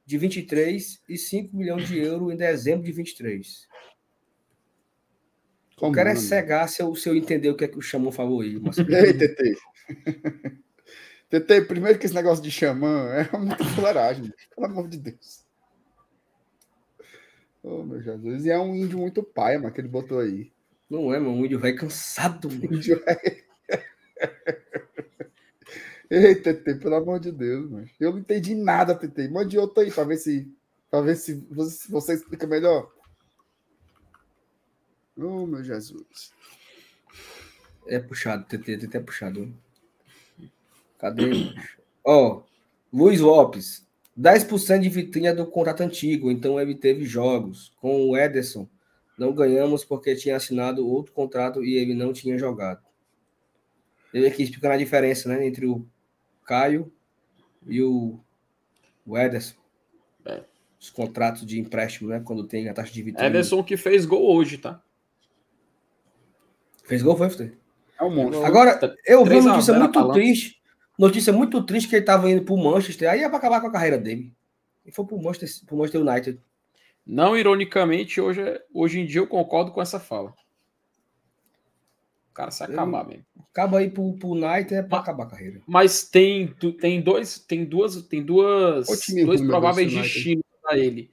de 23 e 5 milhões de euros em dezembro de 23. Como, eu quero é cegar se eu, se eu entender o que é que o Xamã falou aí. Mas... Ei, TT. TT, primeiro que esse negócio de Xamã é muita fuleiragem, pelo amor de Deus. Oh, meu Jesus. E é um índio muito pai, mano, que ele botou aí. Não é, mano. Um índio velho cansado, mano. Índio. Eita, pelo amor de Deus, mano. Eu não entendi nada, TT. Mande outro aí pra ver se, pra ver se você, você explica melhor. Oh, meu Jesus. É puxado, TT, TT é puxado. Cadê? Ó, oh, Luiz Lopes. 10% de vitrine é do contrato antigo, então ele teve jogos. Com o Ederson, não ganhamos porque tinha assinado outro contrato e ele não tinha jogado. Ele aqui explicando a diferença né, entre o Caio e o, o Ederson. É. Os contratos de empréstimo, né? Quando tem a taxa de vitrine. Ederson que fez gol hoje, tá? Fez gol, foi, É um monstro. Agora, eu vi uma notícia muito triste Notícia muito triste que ele estava indo para o Manchester, aí ia para acabar com a carreira dele. E foi para o Manchester, pro Manchester United. Não ironicamente, hoje, hoje em dia eu concordo com essa fala. O cara se acabar mesmo. Acaba aí pro, pro Knight é pra acabar a carreira. Mas tem, tem dois, tem duas, tem duas, dois prováveis destinos para ele.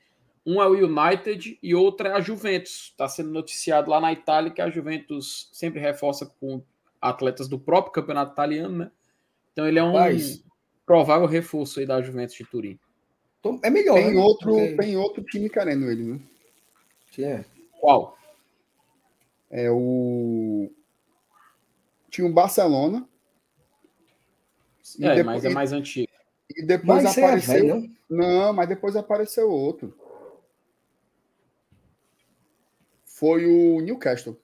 Um é o United e outro é a Juventus. Está sendo noticiado lá na Itália que a Juventus sempre reforça com atletas do próprio campeonato italiano, né? Então ele é um Mas... provável reforço aí da Juventus de Turim. Então, é melhor. Tem, né? outro, Porque... tem outro time querendo ele, né? Que é? Qual? É o. Tinha um Barcelona. É, depois... mas é mais antigo. E depois mas é apareceu. É não, mas depois apareceu outro. Foi o Newcastle.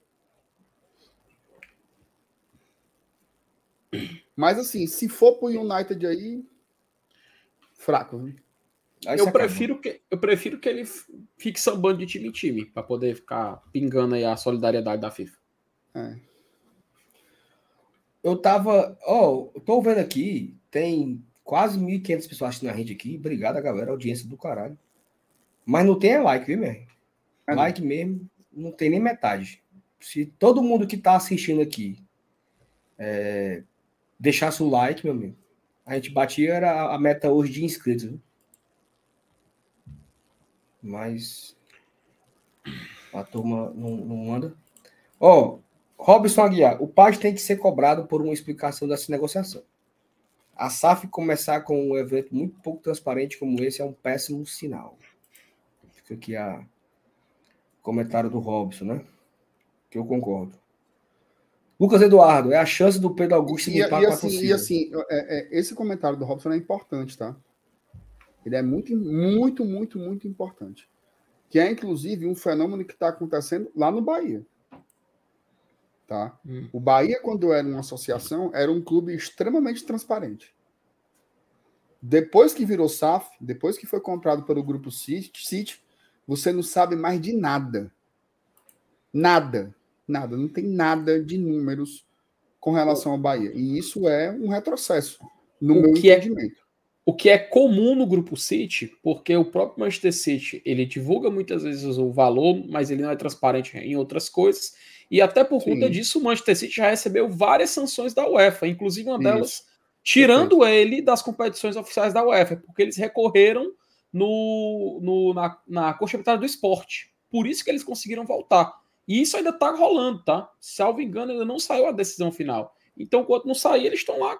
Mas assim, se for pro United aí, fraco. Viu? eu prefiro, que, eu prefiro que ele fique sambando de time em time, para poder ficar pingando aí a solidariedade da FIFA. É. Eu tava. Ó, oh, tô vendo aqui, tem quase 1.500 pessoas assistindo a gente aqui. Obrigado, galera, audiência do caralho. Mas não tem like, viu, meu? É like mesmo, não tem nem metade. Se todo mundo que tá assistindo aqui é, deixasse o like, meu amigo, a gente batia era a meta hoje de inscritos? Mas a turma não, não anda. Ó, oh, Robson Aguiar, o PAG tem que ser cobrado por uma explicação dessa negociação. A SAF começar com um evento muito pouco transparente como esse é um péssimo sinal. Fica aqui a comentário do Robson, né? Que eu concordo. Lucas Eduardo, é a chance do Pedro Augusto e, limpar e, assim, E assim, é, é, esse comentário do Robson é importante, tá? Ele é muito, muito, muito, muito importante. Que é, inclusive, um fenômeno que está acontecendo lá no Bahia. Tá? Hum. O Bahia, quando era uma associação, era um clube extremamente transparente. Depois que virou SAF, depois que foi comprado pelo grupo City, você não sabe mais de nada. Nada. Nada. Não tem nada de números com relação ao Bahia. E isso é um retrocesso, no o meu que é entendimento. É o que é comum no grupo City, porque o próprio Manchester City ele divulga muitas vezes o valor, mas ele não é transparente em outras coisas. E até por Sim. conta disso, o Manchester City já recebeu várias sanções da UEFA, inclusive uma delas Isso. tirando Perfeito. ele das competições oficiais da UEFA, porque eles recorreram no, no na, na Corte do Esporte. Por isso que eles conseguiram voltar. E isso ainda está rolando, tá? Salvo engano, ainda não saiu a decisão final. Então, enquanto não sair, eles estão lá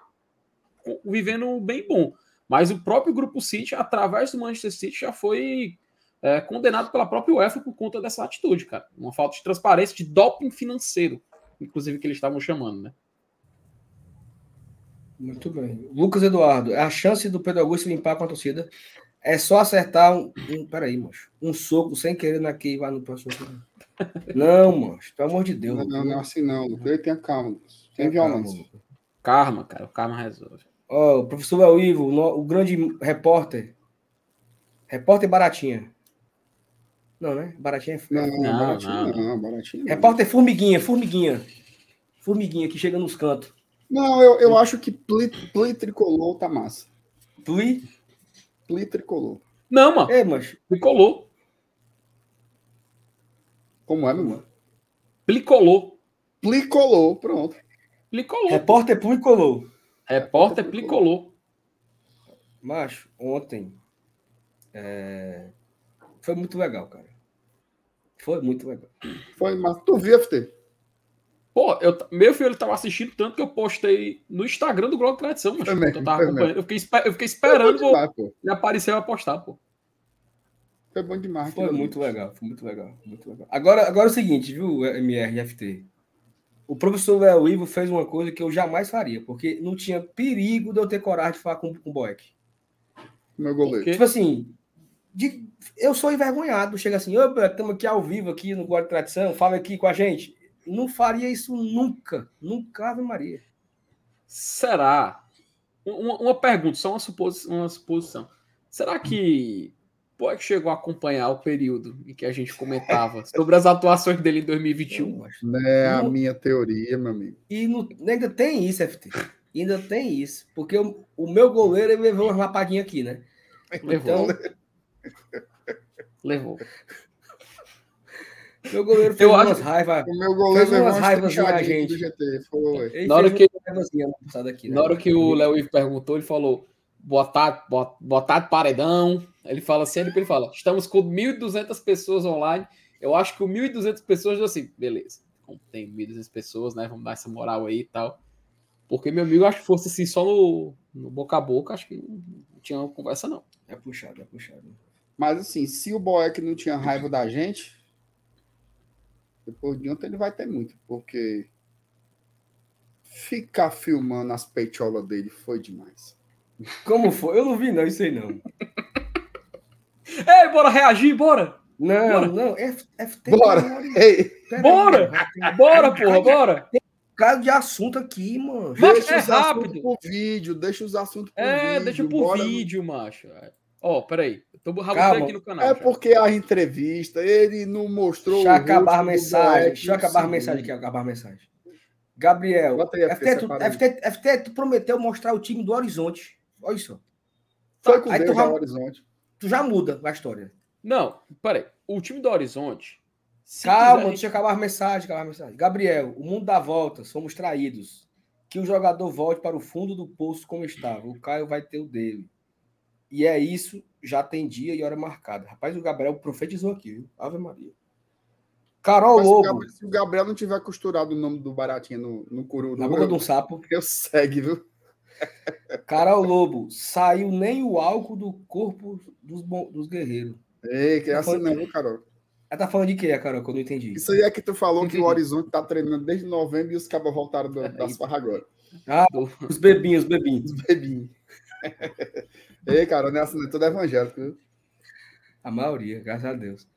vivendo bem bom. Mas o próprio Grupo City, através do Manchester City, já foi é, condenado pela própria UEFA por conta dessa atitude, cara. Uma falta de transparência, de doping financeiro, inclusive que eles estavam chamando, né? Muito bem. Lucas Eduardo, a chance do Pedro Augusto limpar com a torcida é só acertar um. um peraí, moço. Um soco sem querer naquele vai no próximo. Não, moço. Pelo amor de Deus. Não, não, não é assim não. Ele tem calma. Tem violência. Karma, cara. O karma resolve. Oh, o professor El Ivo, o, grande repórter. Repórter Baratinha. Não, né? Baratinha é. Não, não, baratinha, não. não baratinha. Repórter Formiguinha, Formiguinha. Formiguinha que chega nos cantos. Não, eu, eu acho que pli, pli tricolor tá massa. Pli? Pli tricolor. Não, mano. É, mas. Tricolor. Como é, meu mano? Plicolor. Plicolor, pronto. Plicolor. Repórter Plicolor. Repórter Plicolor. Macho, ontem é... foi muito legal, cara. Foi muito legal. Foi, mas tu viu, FT? Pô, eu, meu filho estava assistindo tanto que eu postei no Instagram do Globo Tradição, mas eu, tava acompanhando. Eu, fiquei, eu fiquei esperando demais, ele aparecer e postar, pô. Foi bom demais. Foi muito legal, foi muito legal, muito legal. Agora, agora é o seguinte, viu, MR e FT? o professor Léo Ivo fez uma coisa que eu jamais faria, porque não tinha perigo de eu ter coragem de falar com, com o Boeck. Meu goleiro. Tipo assim, de, eu sou envergonhado. Chega assim, estamos aqui ao vivo, aqui no Guarda Tradição, fala aqui com a gente. Não faria isso nunca. Nunca, Ave Maria. Será? Uma, uma pergunta, só uma suposição, uma suposição. Será que Pode chegou a acompanhar o período em que a gente comentava sobre as atuações dele em 2021. Não é a minha teoria, meu amigo. E no, ainda tem isso, FT. Ainda tem isso. Porque o, o meu goleiro ele levou uma lapadinha aqui, né? Levou. Então, Levou. Meu goleiro fez Eu umas acho- raivas. O meu goleiro Fez umas raivas na gente. GT. Na hora que- no aqui, né? Na hora que o Léo Ivo perguntou, ele falou: boa tarde, boa, boa tarde, paredão. Ele fala assim, ele, ele fala: estamos com 1.200 pessoas online. Eu acho que o 1.200 pessoas, eu assim, beleza. Como tem 1.200 pessoas, né? Vamos dar essa moral aí e tal. Porque, meu amigo, acho que fosse assim só no, no boca a boca, acho que não, não tinha uma conversa, não. É puxado, é puxado. Mas assim, se o Boeck não tinha raiva da gente, depois de ontem ele vai ter muito, porque ficar filmando as peitolas dele foi demais. Como foi? Eu não vi, não, isso aí não. Ei, bora reagir, bora! Não, Bora. não. F, FT, Bora. Ei, Bora. aí, Bora, porra, bora! Cara de assunto aqui, mano. Mas deixa é os assuntos rápido. pro vídeo, deixa os assuntos pro É, vídeo. deixa por bora- vídeo, macho. Ó, peraí. Eu tô Calma. aqui no canal. É já. porque a entrevista, ele não mostrou Deixa eu acabar a mensagem. Deixa eu acabar a mensagem aqui, acabar a mensagem. Gabriel, FT, tu. FT, FT, tu prometeu mostrar o time do Horizonte. Olha isso. Foi com Aí tu Deus vai- o horizonte. Tu já muda a história. Não, peraí. O time do Horizonte. se Calma, quiser, deixa eu acabar a mensagem, acabar a mensagem. Gabriel, o mundo dá volta, somos traídos. Que o jogador volte para o fundo do poço como estava. O Caio vai ter o dele. E é isso, já tem dia e hora marcada. Rapaz, o Gabriel profetizou aqui, viu? Ave Maria. Carol Mas se o Lobo, Gabriel- se o Gabriel não tiver costurado o nome do Baratinha no, no curu, na boca de um sapo. eu segue, viu? Carol Lobo, saiu nem o álcool do corpo dos, dos guerreiros. Ei, que é assim não, viu, Carol? Ela tá falando de quê, Carol, que eu não entendi? Isso aí é que tu falou que o. Horizonte tá treinando desde novembro e os cabos voltaram do, das farras agora. Os bebinhos, os bebinhos. Bebinho. Ei, Carol, não é assim, não, é tudo evangélico, viu? A maioria, graças a Deus.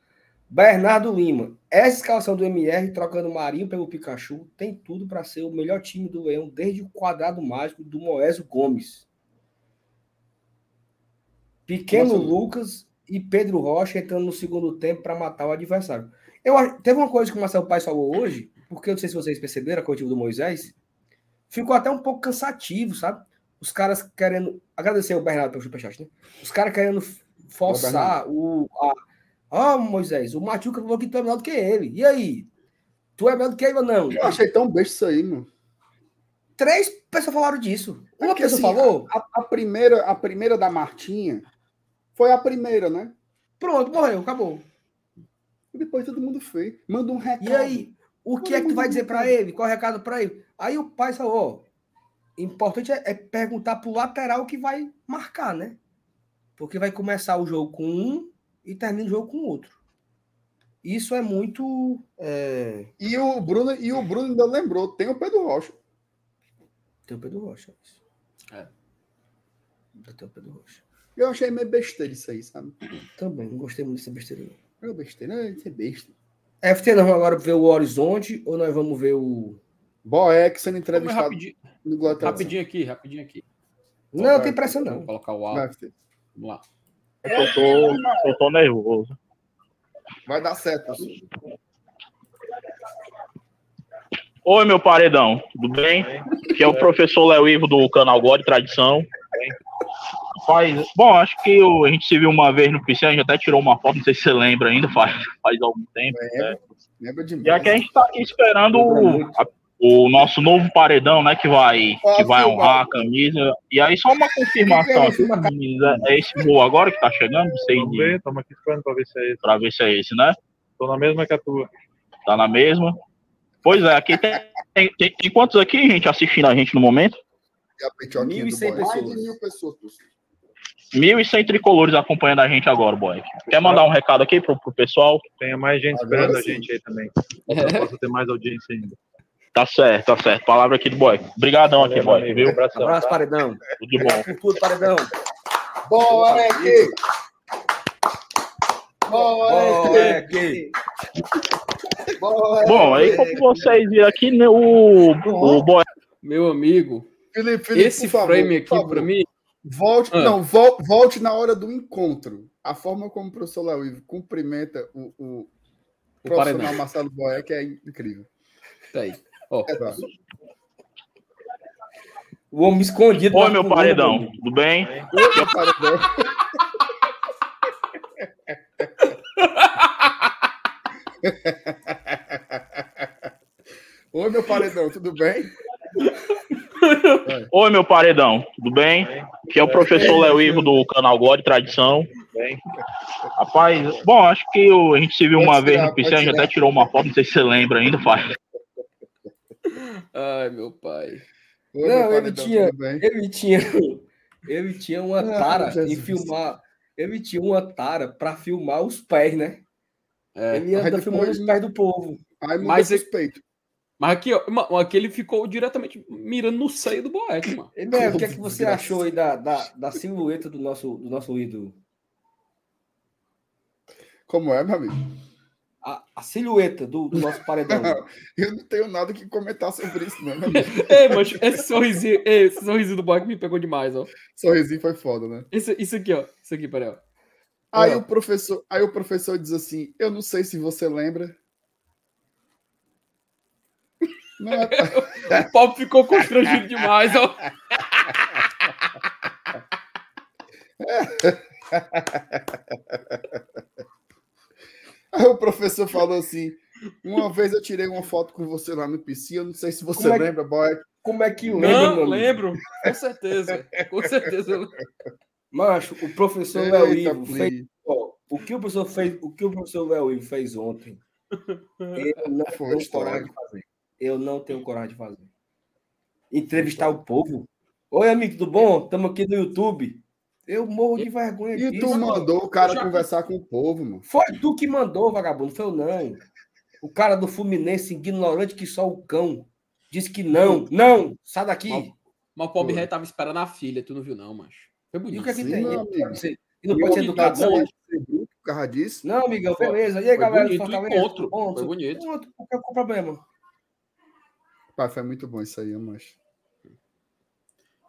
Bernardo Lima. Essa escalação do MR trocando o Marinho pelo Pikachu tem tudo para ser o melhor time do Leão desde o quadrado mágico do Moésio Gomes. Pequeno Nossa. Lucas e Pedro Rocha entrando no segundo tempo para matar o adversário. Eu, teve uma coisa que o Marcelo Paes falou hoje, porque eu não sei se vocês perceberam a coletiva do Moisés, ficou até um pouco cansativo, sabe? Os caras querendo. Agradecer o Bernardo pelo superchat, né? Os caras querendo forçar o. A, ah, Moisés, o Machuca falou que tu é melhor do que ele. E aí? Tu é melhor do que ele ou não? Eu achei tão besta isso aí, mano. Três pessoas falaram disso. É Uma pessoa assim, falou, A, a primeira, a primeira da Martinha foi a primeira, né? pronto, morreu, acabou. E depois todo mundo fez. Manda um recado. E aí? O que é que tu vai dizer para ele? Qual é o recado para ele? Aí o pai falou: ó, importante é, é perguntar pro lateral que vai marcar, né? Porque vai começar o jogo com um e termina o jogo com outro. Isso é muito. é, E o Bruno, e o Bruno ainda lembrou, tem o Pedro Rocha. Tem o Pedro Rocha. isso. É. Tem o Pedro Rocha. Eu achei meio besteira isso aí, sabe? Também, não gostei muito dessa besteira. não. É besteira, é, isso é besta. FT, nós vamos agora ver o Horizonte ou nós vamos ver o. Boeck sendo entrevistado rapidinho, no Tradição. rapidinho aqui, rapidinho aqui. Não, não tem pressa Vou não. colocar o áudio. Vamos lá. Eu tô, eu tô nervoso. Vai dar certo. Oi, meu paredão, tudo bem? Que é o professor Léo Ivo do canal God Tradição. Faz, bom, acho que a gente se viu uma vez no piscina, a gente até tirou uma foto, não sei se você lembra ainda, faz, faz algum tempo. Lembra, lembra demais. E aqui a gente tá aqui esperando a- o nosso novo paredão, né, que vai, que vai honrar a camisa. E aí só uma confirmação aqui, meninos, é é esse voo agora que tá chegando, não sei Vamos ver, estamos aqui esperando para ver se é esse. pra ver se é esse, né? Tô na mesma que a tua. Tá na mesma. Pois é, aqui tem, tem, tem, tem quantos aqui, gente, assistindo a gente no momento? E a peitioquinha do 1.100 Boeck. Mais de pessoas. mil pessoas. pô. 1.100 tricolores acompanhando a gente agora, boy. Quer mandar um recado aqui pro, pro pessoal? Tenha mais gente Agora esperando a sim. gente aí também. Eu posso ter mais audiência ainda. Tá certo, tá certo. Palavra aqui do boy. Obrigadão aqui, boy, viu? Um abração. Abraço, tá? paredão. Tudo de bom. Por tudo, paredão. Boeck! Boeck! Boeck. Boeck! Bom, aí como vocês viram aqui, né, o, o boy Meu amigo, Felipe, Felipe, esse por favor, frame por aqui favor. pra mim. Volte, Ah. não, vol- volte na hora do encontro. A forma como o professor Léo Ivo cumprimenta o, o O profissional paredão. Marcelo Boeck é incrível. Tá aí. Ó, É. O homem escondido. Oi, meu paredão. Tudo bem? Outro paredão. Oi, meu paredão, tudo bem? Oi, meu paredão, tudo bem? Que é o professor Léo Ivo do canal God Tradição. Bem. Rapaz, bom, acho que a gente se viu uma vez no piscina, a gente até tirou uma foto, não sei se você lembra ainda, pai. Ai, meu pai. Oi, Não, meu ele tinha-? Ele tinha, ele tinha uma Ah, tara em Jesus. filmar. Ele tinha uma tara para filmar os pés, né? É. Ele anda Aí filmando depois- os pés do povo. Aí Mas é- suspeito. Mas aqui, ó, aqui ele ficou diretamente mirando no seio do Boeck, mano. E, Mel, o que é que você Desgraça. achou aí da, da, da silhueta do nosso, do nosso ídolo? Como é, meu amigo? A, a silhueta do, do nosso paredão. Eu não tenho nada que comentar sobre isso, não. Ei, mas esse sorrisinho, esse sorrisinho do Boeck me pegou demais, ó. Sorrisinho foi foda, né? Isso, isso aqui, ó. Isso aqui, peraí, ó. Aí o professor, aí o professor diz assim: "Eu não sei se você lembra". Não é, O Paulo ficou constrangido demais, ó. Aí o professor falou assim: "Uma vez eu tirei uma foto com você lá no PC, eu não sei se você Como é que- lembra, boy". Como é que lembra, Não, meu amigo? lembro. Com certeza. Com certeza. Macho, o professor Léo Ivo fez. ó, o que o professor fez, o que o professor Léo Ivo fez ontem, eu não Foi tenho história. coragem de fazer. Eu não tenho coragem de fazer. Entrevistar o povo. Oi, amigo, tudo bom? Estamos aqui no YouTube. Eu morro de vergonha E disso. tu mandou o cara Já- conversar com o povo, mano. Foi tu que mandou, vagabundo, foi eu não. O cara do Fluminense, ignorante que só o cão, disse que não, não, sai daqui. Mas o pobre ré tava esperando a filha, tu não viu, não, macho. Foi E bonito. o que é que Sim, tem? não E pode ser o educado, não. Bruto por causa disso? Não, amigão, beleza. E aí, foi galera, bonito o Fortaleza, encontro, foi bonito. Pronto, Qual que é o problema? Pai, foi muito bom isso aí, mas.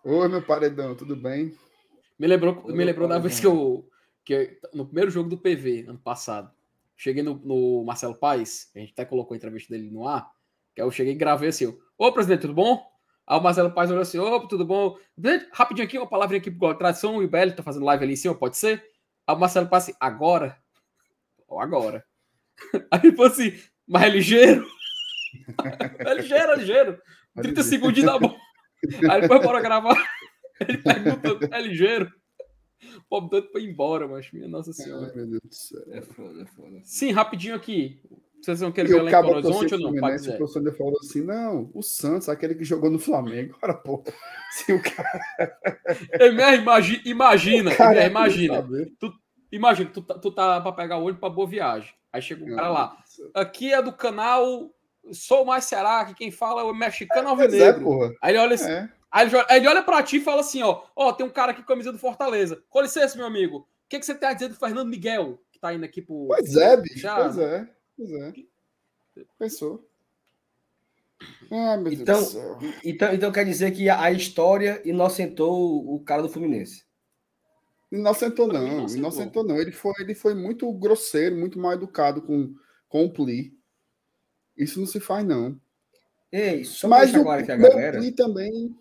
Oi, meu paredão, tudo bem? Me lembrou, me lembrou da pai, vez que eu, que eu- No primeiro jogo do PV, ano passado. Cheguei no, no Marcelo Paes, a gente até colocou a entrevista dele no ar. Que aí eu cheguei e gravei assim: Ô, presidente, tudo bom? Aí o Marcelo Paes olhou assim: Ô, tudo bom? Rapidinho aqui, uma palavrinha aqui pro Tradição o Belly tá fazendo live ali em cima, pode ser? Aí o Marcelo Paes assim: Agora? Ou agora? Aí ele falou assim: Mas é ligeiro? é ligeiro, é ligeiro. 30 segundos da bola. Aí depois bora gravar. Ele perguntou: É ligeiro? O pobre doido foi embora, mas minha Nossa Senhora. Ai, meu Deus do céu. É foda, é foda. Sim, rapidinho aqui. Vocês vão querer ver o lá em Belo Horizonte ou não? Fluminense, o professor ainda falou assim: não, o Santos, aquele que jogou no Flamengo. Ora, pô, se o cara. Ei, Mer, imagi- Imagina, o cara Mer, imagina. sabe? Imagina, tu, tá- tu tá pra pegar o ônibus pra boa viagem. Aí chega um cara lá. Aqui é do canal Sou Mais Ceará, que quem fala é o mexicano é, alvinegro. porra. Aí ele olha assim, É. Aí ele, aí ele olha pra ti e fala assim, ó, ó, tem um cara aqui com camisa do Fortaleza. Com licença, meu amigo. O que, que você tem a dizer do Fernando Miguel, que tá indo aqui pro... Pois é, bicho. Já- Pois é. Pois é. Pensou. Ah, meu Então- Deus do céu. Então, então quer dizer que a história inocentou o cara do Fluminense. Inocentou não, inocentou. inocentou não. Ele foi, ele foi muito grosseiro, muito mal educado com, com o Pli. Isso não se faz, não. Ei, só Mas o claro aqui a galera, Pli também.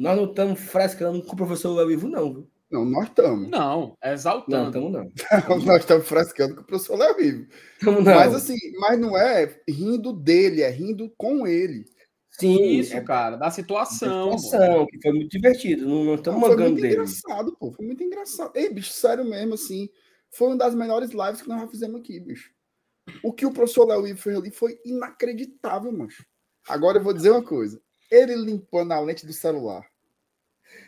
Nós não estamos frescando com o professor Léo Ivo, não, viu? Não, nós estamos. Não, é Não, exaltando. estamos não. nós estamos frescando com o professor Léo Vivo. Estamos não. Mas assim, mas não é rindo dele, é rindo com ele. Sim, Isso, é cara, da situação. situação, que foi muito divertido. Não, não estamos Não, foi mangando muito dele. engraçado, pô. Foi muito engraçado. Ei, bicho, sério mesmo, assim. Foi uma das melhores lives que nós já fizemos aqui, bicho. O que o professor Léo Ivo fez ali foi inacreditável, mancho. Agora eu vou dizer uma coisa. Ele limpando a lente do celular.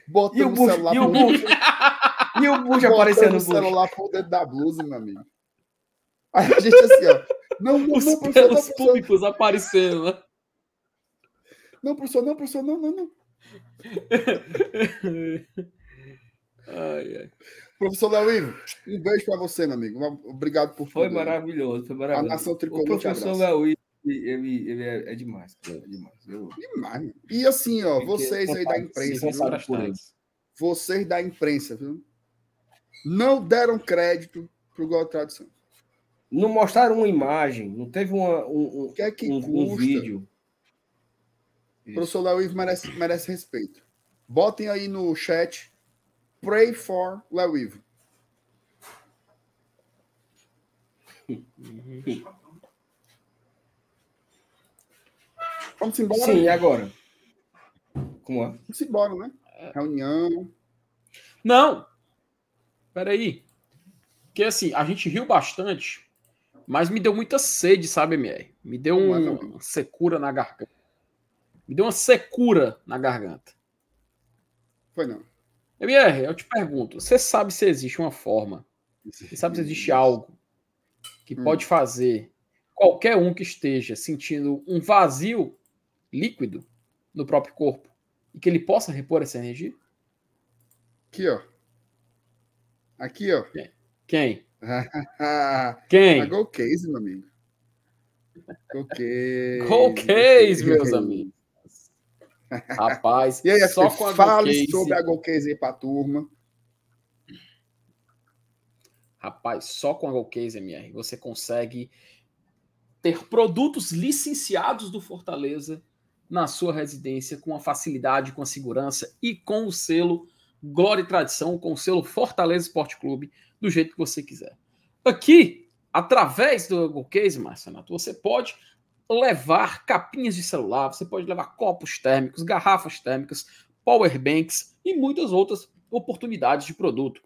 Botando E o o bucho, celular e o bucho, e o botando aparecendo o no celular por dentro da blusa, meu amigo. Aí a gente assim, ó. Não, não, Os não, professor, não, pelos professor. públicos aparecendo, né? Não, professor, não, professor, não, não, não. Ai, ai. Professor Léo Ivo, um beijo pra você, meu amigo. Obrigado por Foi tudo. maravilhoso, foi A maravilhoso. nação O tricolor te professor. Léo Ivo, ele, ele é, é demais, cara, é demais. Eu, Demais. E assim, ó, vocês aí da imprensa, viu? vocês da imprensa, viu? Não deram crédito pro Gol Tradição. Não mostraram uma imagem, não teve uma, um, O que é que um, um vídeo. O professor Léo Ivo merece, merece respeito. Botem aí no chat. Pray for Léo Ivo. Vamos embora? Sim, e agora? Como é? Vamos embora, né? Reunião. Não! Peraí. Porque assim, a gente riu bastante, mas me deu muita sede, sabe, MR? Me deu um- uma secura na garganta. Me deu uma secura na garganta. Foi não. MR, eu te pergunto, você sabe se existe uma forma, você sabe se existe algo que Hum. pode fazer qualquer um que esteja sentindo um vazio líquido no próprio corpo e que ele possa repor essa energia? Aqui, ó. Aqui, ó. Quem? Quem? a Go Case, meu amigo. Go Case. Go Case, meus amigos. Rapaz, E aí, só com a fale Case, sobre a Go Case aí pra turma. rapaz, só com a Go Case MR você consegue ter produtos licenciados do Fortaleza na sua residência com a facilidade, com a segurança e com o selo Glória e Tradição, com o selo Fortaleza Esporte Clube, do jeito que você quiser. Aqui, através do Go Case, Marcenato, você pode levar capinhas de celular, você pode levar copos térmicos, garrafas térmicas, power banks e muitas outras oportunidades de produto.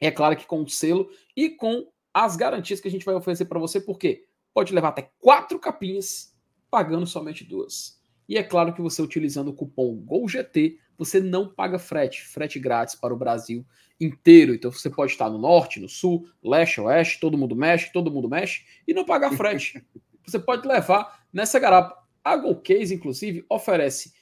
É claro que com o selo e com as garantias que a gente vai oferecer para você, porque pode levar até quatro capinhas, pagando somente duas. E é claro que você utilizando o cupom GOLGT, você não paga frete, frete grátis para o Brasil inteiro. Então você pode estar no norte, no sul, leste, oeste, todo mundo mexe, todo mundo mexe, e não pagar frete. você pode levar nessa garapa. A Golcase, inclusive, oferece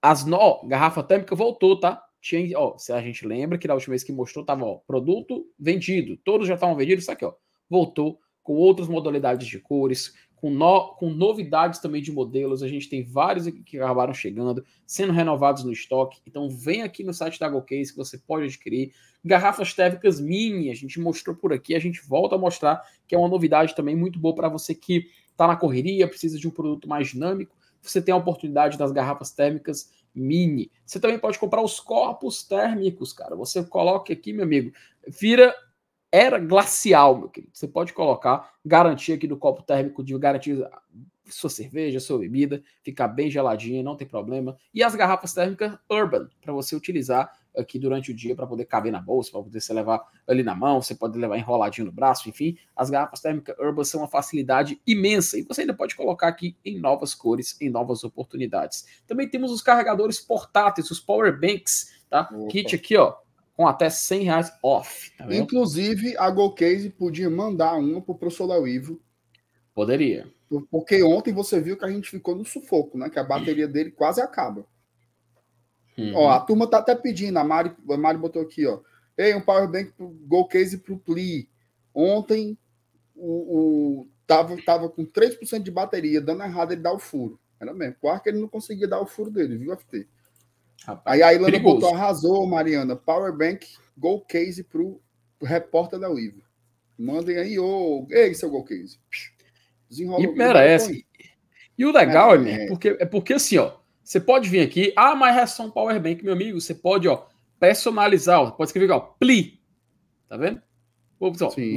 as no garrafa térmica voltou, tá? Tinha, ó, se a gente lembra que da última vez que mostrou tava, ó, produto vendido, todos já estavam vendidos, isso aqui, ó, voltou com outras modalidades de cores, com, no, com novidades também de modelos. A gente tem vários que acabaram chegando, sendo renovados no estoque. Então vem aqui no site da Golcase que você pode adquirir. Garrafas térmicas mini, a gente mostrou por aqui, a gente volta a mostrar que é uma novidade também muito boa para você que está na correria, precisa de um produto mais dinâmico. Você tem a oportunidade das garrafas térmicas mini. Você também pode comprar os corpos térmicos, cara. Você coloca aqui, meu amigo, vira era glacial, meu querido. Você pode colocar garantia aqui do copo térmico de garantir sua cerveja, sua bebida, ficar bem geladinha, não tem problema. E as garrafas térmicas Urban, para você utilizar aqui durante o dia para poder caber na bolsa, para poder você levar ali na mão, você pode levar enroladinho no braço, enfim. As garrafas térmicas Urban são uma facilidade imensa e você ainda pode colocar aqui em novas cores, em novas oportunidades. Também temos os carregadores portáteis, os power banks, tá? Opa. Kit aqui, ó, com até 100 reais off. Tá? Inclusive, a Go Case podia mandar uma pro professor Léo Ivo, Poderia. porque ontem você viu que a gente ficou no sufoco, né? Que a bateria dele quase acaba. Uhum. Ó, a turma tá até pedindo, a Mari, a Mari botou aqui, ó. Ei, um power bank pro Go Case pro Pli. Ontem o, o tava, tava com 3% de bateria, dando errado ele dar o furo. Era mesmo. Que ele não conseguia dar o furo dele, viu, FT? Rapaz, Aí a Ilana perigoso. botou, arrasou, Mariana. Power bank Go Case pro repórter da Ivo. Mandem aí, ô. Ei, seu Go Case. Desenrola E o- merece. E o legal, Merece. é, porque, é porque assim, ó, você pode vir aqui, ah, mas é só um power bank, meu amigo, você pode, ó, personalizar, ó, pode escrever, ó, pli, tá vendo?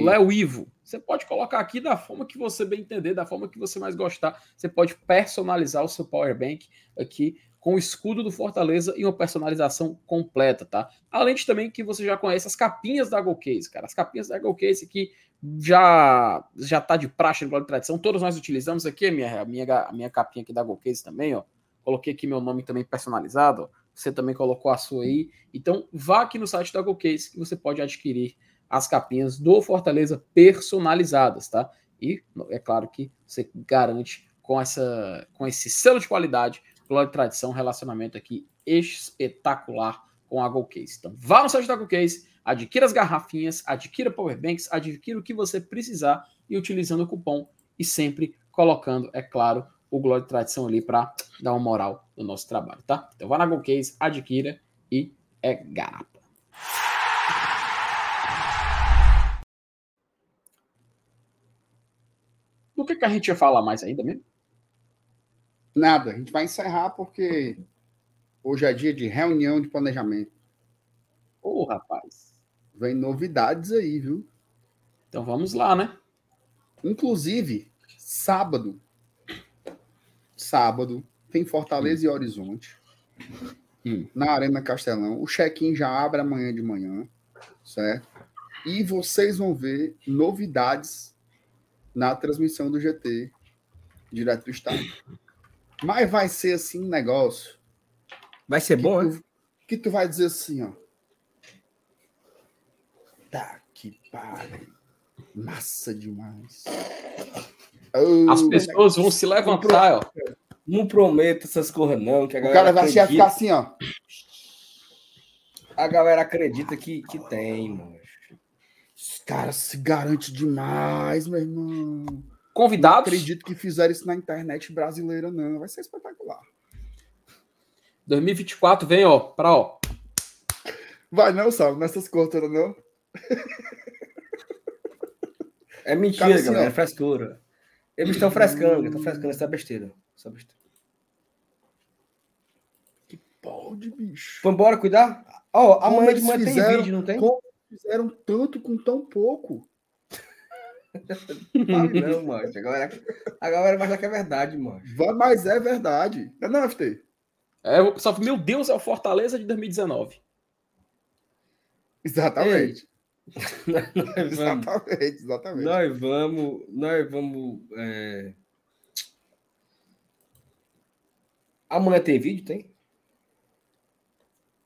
Léo Ivo. Você pode colocar aqui da forma que você bem entender, da forma que você mais gostar. Você pode personalizar o seu power bank aqui com o escudo do Fortaleza e uma personalização completa, tá? Além de também que você já conhece as capinhas da GoCase, cara. As capinhas da GoCase que já já tá de praxe no Glória e Tradição. Todos nós utilizamos aqui a minha, a minha, a minha capinha aqui da GoCase também, ó. Coloquei aqui meu nome também personalizado. Você também colocou a sua aí. Então, vá aqui no site da GoCase que você pode adquirir as capinhas do Fortaleza personalizadas, tá? E é claro que você garante com essa com esse selo de qualidade, glória e tradição, relacionamento aqui espetacular com a GoCase. Então, vá no site da GoCase, adquira as garrafinhas, adquira powerbanks, adquira o que você precisar e utilizando o cupom e sempre colocando, é claro, o Glória e Tradição ali para dar uma moral no nosso trabalho, tá? Então vá na GoCase, adquira e é garapa. Do que, que a gente ia falar mais ainda mesmo? Nada, a gente vai encerrar porque hoje é dia de reunião de planejamento. Ô, rapaz. Vem novidades aí, viu? Então vamos lá, né? Inclusive, sábado. Sábado, tem Fortaleza e Horizonte. Hum. Na Arena Castelão. O check-in já abre amanhã de manhã, certo? E vocês vão ver novidades na transmissão do GT, direto do estádio. Mas vai ser assim um negócio Vai ser bom, que né? tu, que tu vai dizer assim, ó. Tá que pariu. Massa demais. Oh, As pessoas vão se levantar, ó. Não prometo essas coisas, não. Que a O galera cara vai acredita, ficar assim, ó. A galera acredita que, que tem, mano. Os caras se garante demais, meu irmão. Não Convidados. acredito que fizeram isso na internet brasileira, não. Vai ser espetacular. 2024 vem, ó, pra ó. Vai não, Saulo, nessas contas, não? É mentira, Cara, assim, galera. É frescura. Eles estão frescando, estão frescando essa besteira. Essa besteira. Pode, bicho. Vambora cuidar? Ó, Como amanhã de manhã tem vídeo, não tem? Como fizeram tanto com tão pouco? Fale não, mano. A galera, a galera vai achar que é verdade, mano. Vai, mas é verdade. Não, é não, FT? É, o pessoal, meu Deus, é o Fortaleza de 2019. Exatamente. Nós vamos, Exatamente, exatamente. nós vamos, nós vamos. é, Amanhã tem vídeo, tem?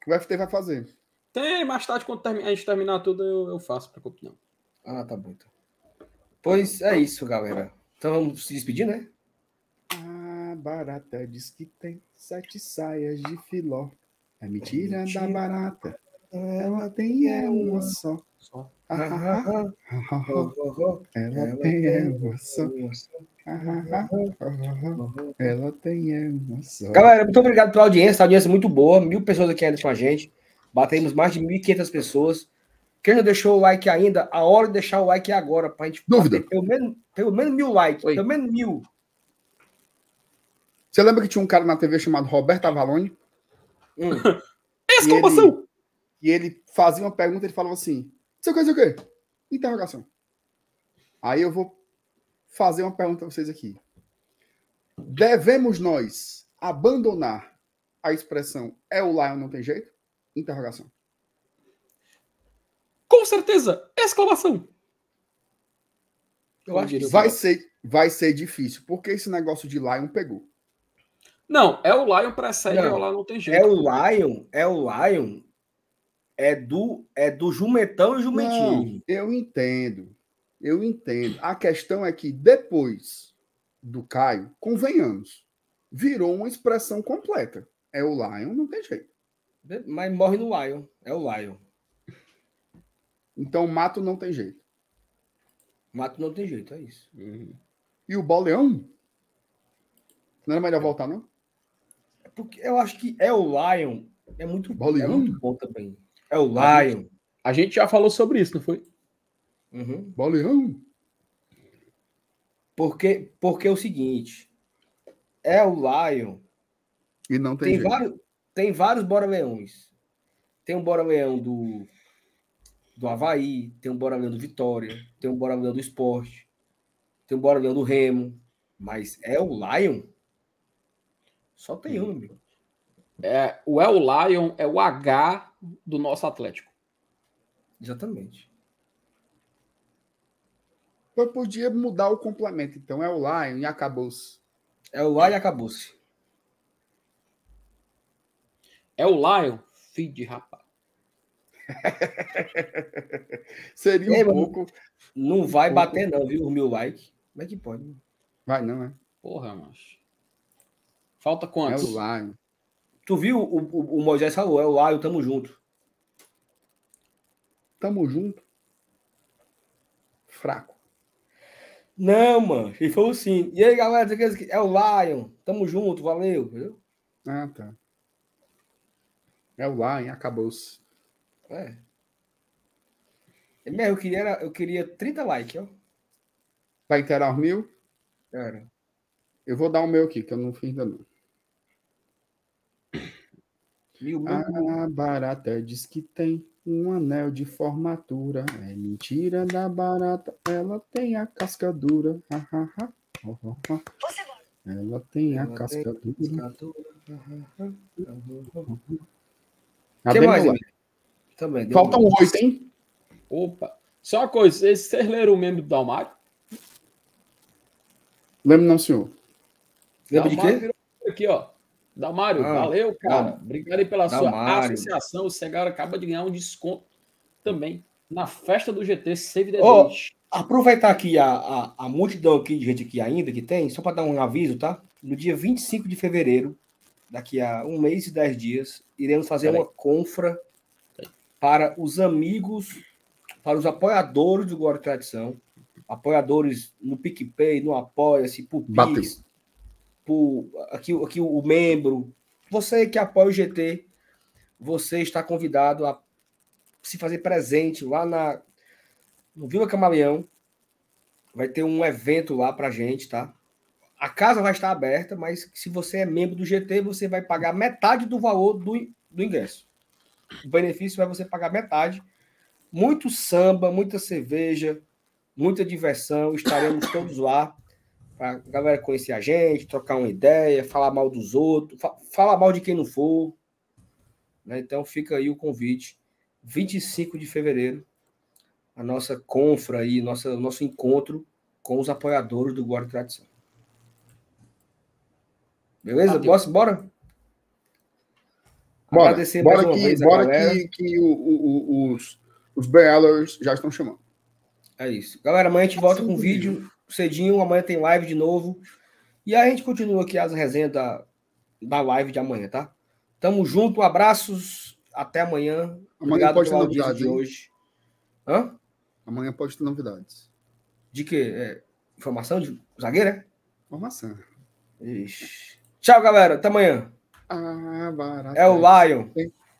O FT vai fazer. Tem, mais tarde, quando a gente terminar tudo, eu, eu faço, não. Ah, tá bom. Então. Pois é isso, galera. Então vamos se despedir, né? A barata diz que tem sete saias de filó. É mentira, mentira. da barata. Ela tem é uma só. Só. Ah, ah, ah. Ela tem é uma só. Ela tem é uma só. Galera, muito obrigado pela audiência. A audiência é muito boa. Mil pessoas aqui ainda com a gente. Batemos mais de 1.500 pessoas. Quem não deixou o like ainda, a hora de deixar o like é agora, pra gente Dúvida. pelo menos, pelo menos mil likes. Oi. Pelo menos mil. Você lembra que tinha um cara na TV chamado Roberto Avalone? Hum. Exclamação! E ele fazia uma pergunta, ele falava assim: Seu que, seu quê? Interrogação. Aí eu vou fazer uma pergunta para vocês aqui. Devemos nós abandonar a expressão é o Lion não tem jeito? Interrogação. Com certeza! Exclamação! Eu acho que Vai ser, vai ser difícil, porque esse negócio de Lion pegou. Não, é o Lion precede, Não. é o Lion não tem jeito. é o Lion, é o Lion, é do, é do jumentão e jumentinho. Não, eu entendo. Eu entendo. A questão é que depois do Caio, convenhamos, virou uma expressão completa. É o Lion, não tem jeito. Mas morre no Lion. É o Lion. Então, mato não tem jeito. Mato não tem jeito, é isso. Uhum. E o Boleão? Não era melhor voltar, não? Porque eu acho que é o Lion. É muito, é muito bom também. É o Lion. A gente já falou sobre isso, não foi? Uhum. Boleão? Porque, porque é o seguinte. É o Lion. E não tem, Tem, jeito. vários, tem vários Bora-Leões. Tem um Bora-Leão do, do Havaí, tem um Bora-Leão do Vitória, tem um Bora-Leão do Esporte, tem um Bora-Leão do Remo. Mas é o Lion? Só tem um, amigo. É, o El Lion é o H do nosso Atlético. Exatamente. Eu podia mudar o complemento. Então, é o Lion e acabou-se. É o Lion e acabou-se. É o Lion, filho de rapaz. Seria um Ei, mano. pouco... Não vai Pouco. bater, não, viu? O mil like. Como é que pode? Vai, não, é? Porra, macho. Falta É quantos? o Lion. Tu viu? O, o, o Moisés falou, é o Lion, tamo junto. Tamo junto. Fraco. Não, mano. Ele falou assim. E aí, galera, é o Lion, tamo junto, valeu. Entendeu? Ah, tá. É o Lion, acabou-se. É. Mesmo, eu queria, era- eu queria 30 likes, ó. Vai inteirar os mil? Cara. Eu vou dar o meu aqui, que eu não fiz ainda não. Mil, mil, A barata diz que tem Um anel de formatura. É mentira da barata. Ela tem a casca dura. Ha, ha, ha. Ho, ho, ho. Ela tem a Ela casca tem dura. O Cadê que mais? Também. Faltam oito, hein? Opa. Só uma coisa, vocês leram o membro do Dalmário? Lembro não, senhor. Lembra de quê? Aqui, ó. Dalmário, Ah, valeu, cara. Dal- Obrigado aí pela Dalmário. sua associação. O Cegar acaba de ganhar um desconto também na festa do GT Save the Ó, Date. Aproveitar aqui a, a, a multidão aqui de gente aqui ainda que tem, só para dar um aviso, tá? No dia 25 de fevereiro, daqui a um mês e dez dias, iremos fazer Peraí. uma confra para os amigos, para os apoiadores do Glória e Tradição, apoiadores no PicPay, no Apoia-se, por. Pix, por aqui, aqui o membro, você que apoia o GT, você está convidado a se fazer presente lá na no Vila Camaleão. Vai ter um evento lá pra gente, tá? A casa vai estar aberta, mas se você é membro do GT, você vai pagar metade do valor do, do ingresso. O benefício vai você pagar metade. Muito samba, muita cerveja, muita diversão. Estaremos todos lá para a galera conhecer a gente, trocar uma ideia, falar mal dos outros, fa falar mal de quem não for. né? Então fica aí o convite. 25 de fevereiro, a nossa confra aí, nossa, nosso encontro com os apoiadores do Guarda Tradição. Beleza? Bora? Bora? Bora, Agradecer mais bora uma que, vez bora que, que o- o- o- os, os Bealers já estão chamando. É isso. Galera, amanhã a gente volta com vídeo cedinho. Amanhã tem live de novo. E aí a gente continua aqui as resenhas da, da live de amanhã, tá? Tamo junto, abraços. Até amanhã. Amanhã pode ter novidades, de hein? hoje. Hã? Amanhã pode ter novidades. De quê? É, informação de zagueiro, é? Informação. Ixi. Tchau, galera. Até amanhã. Ah, barato. É o Lion.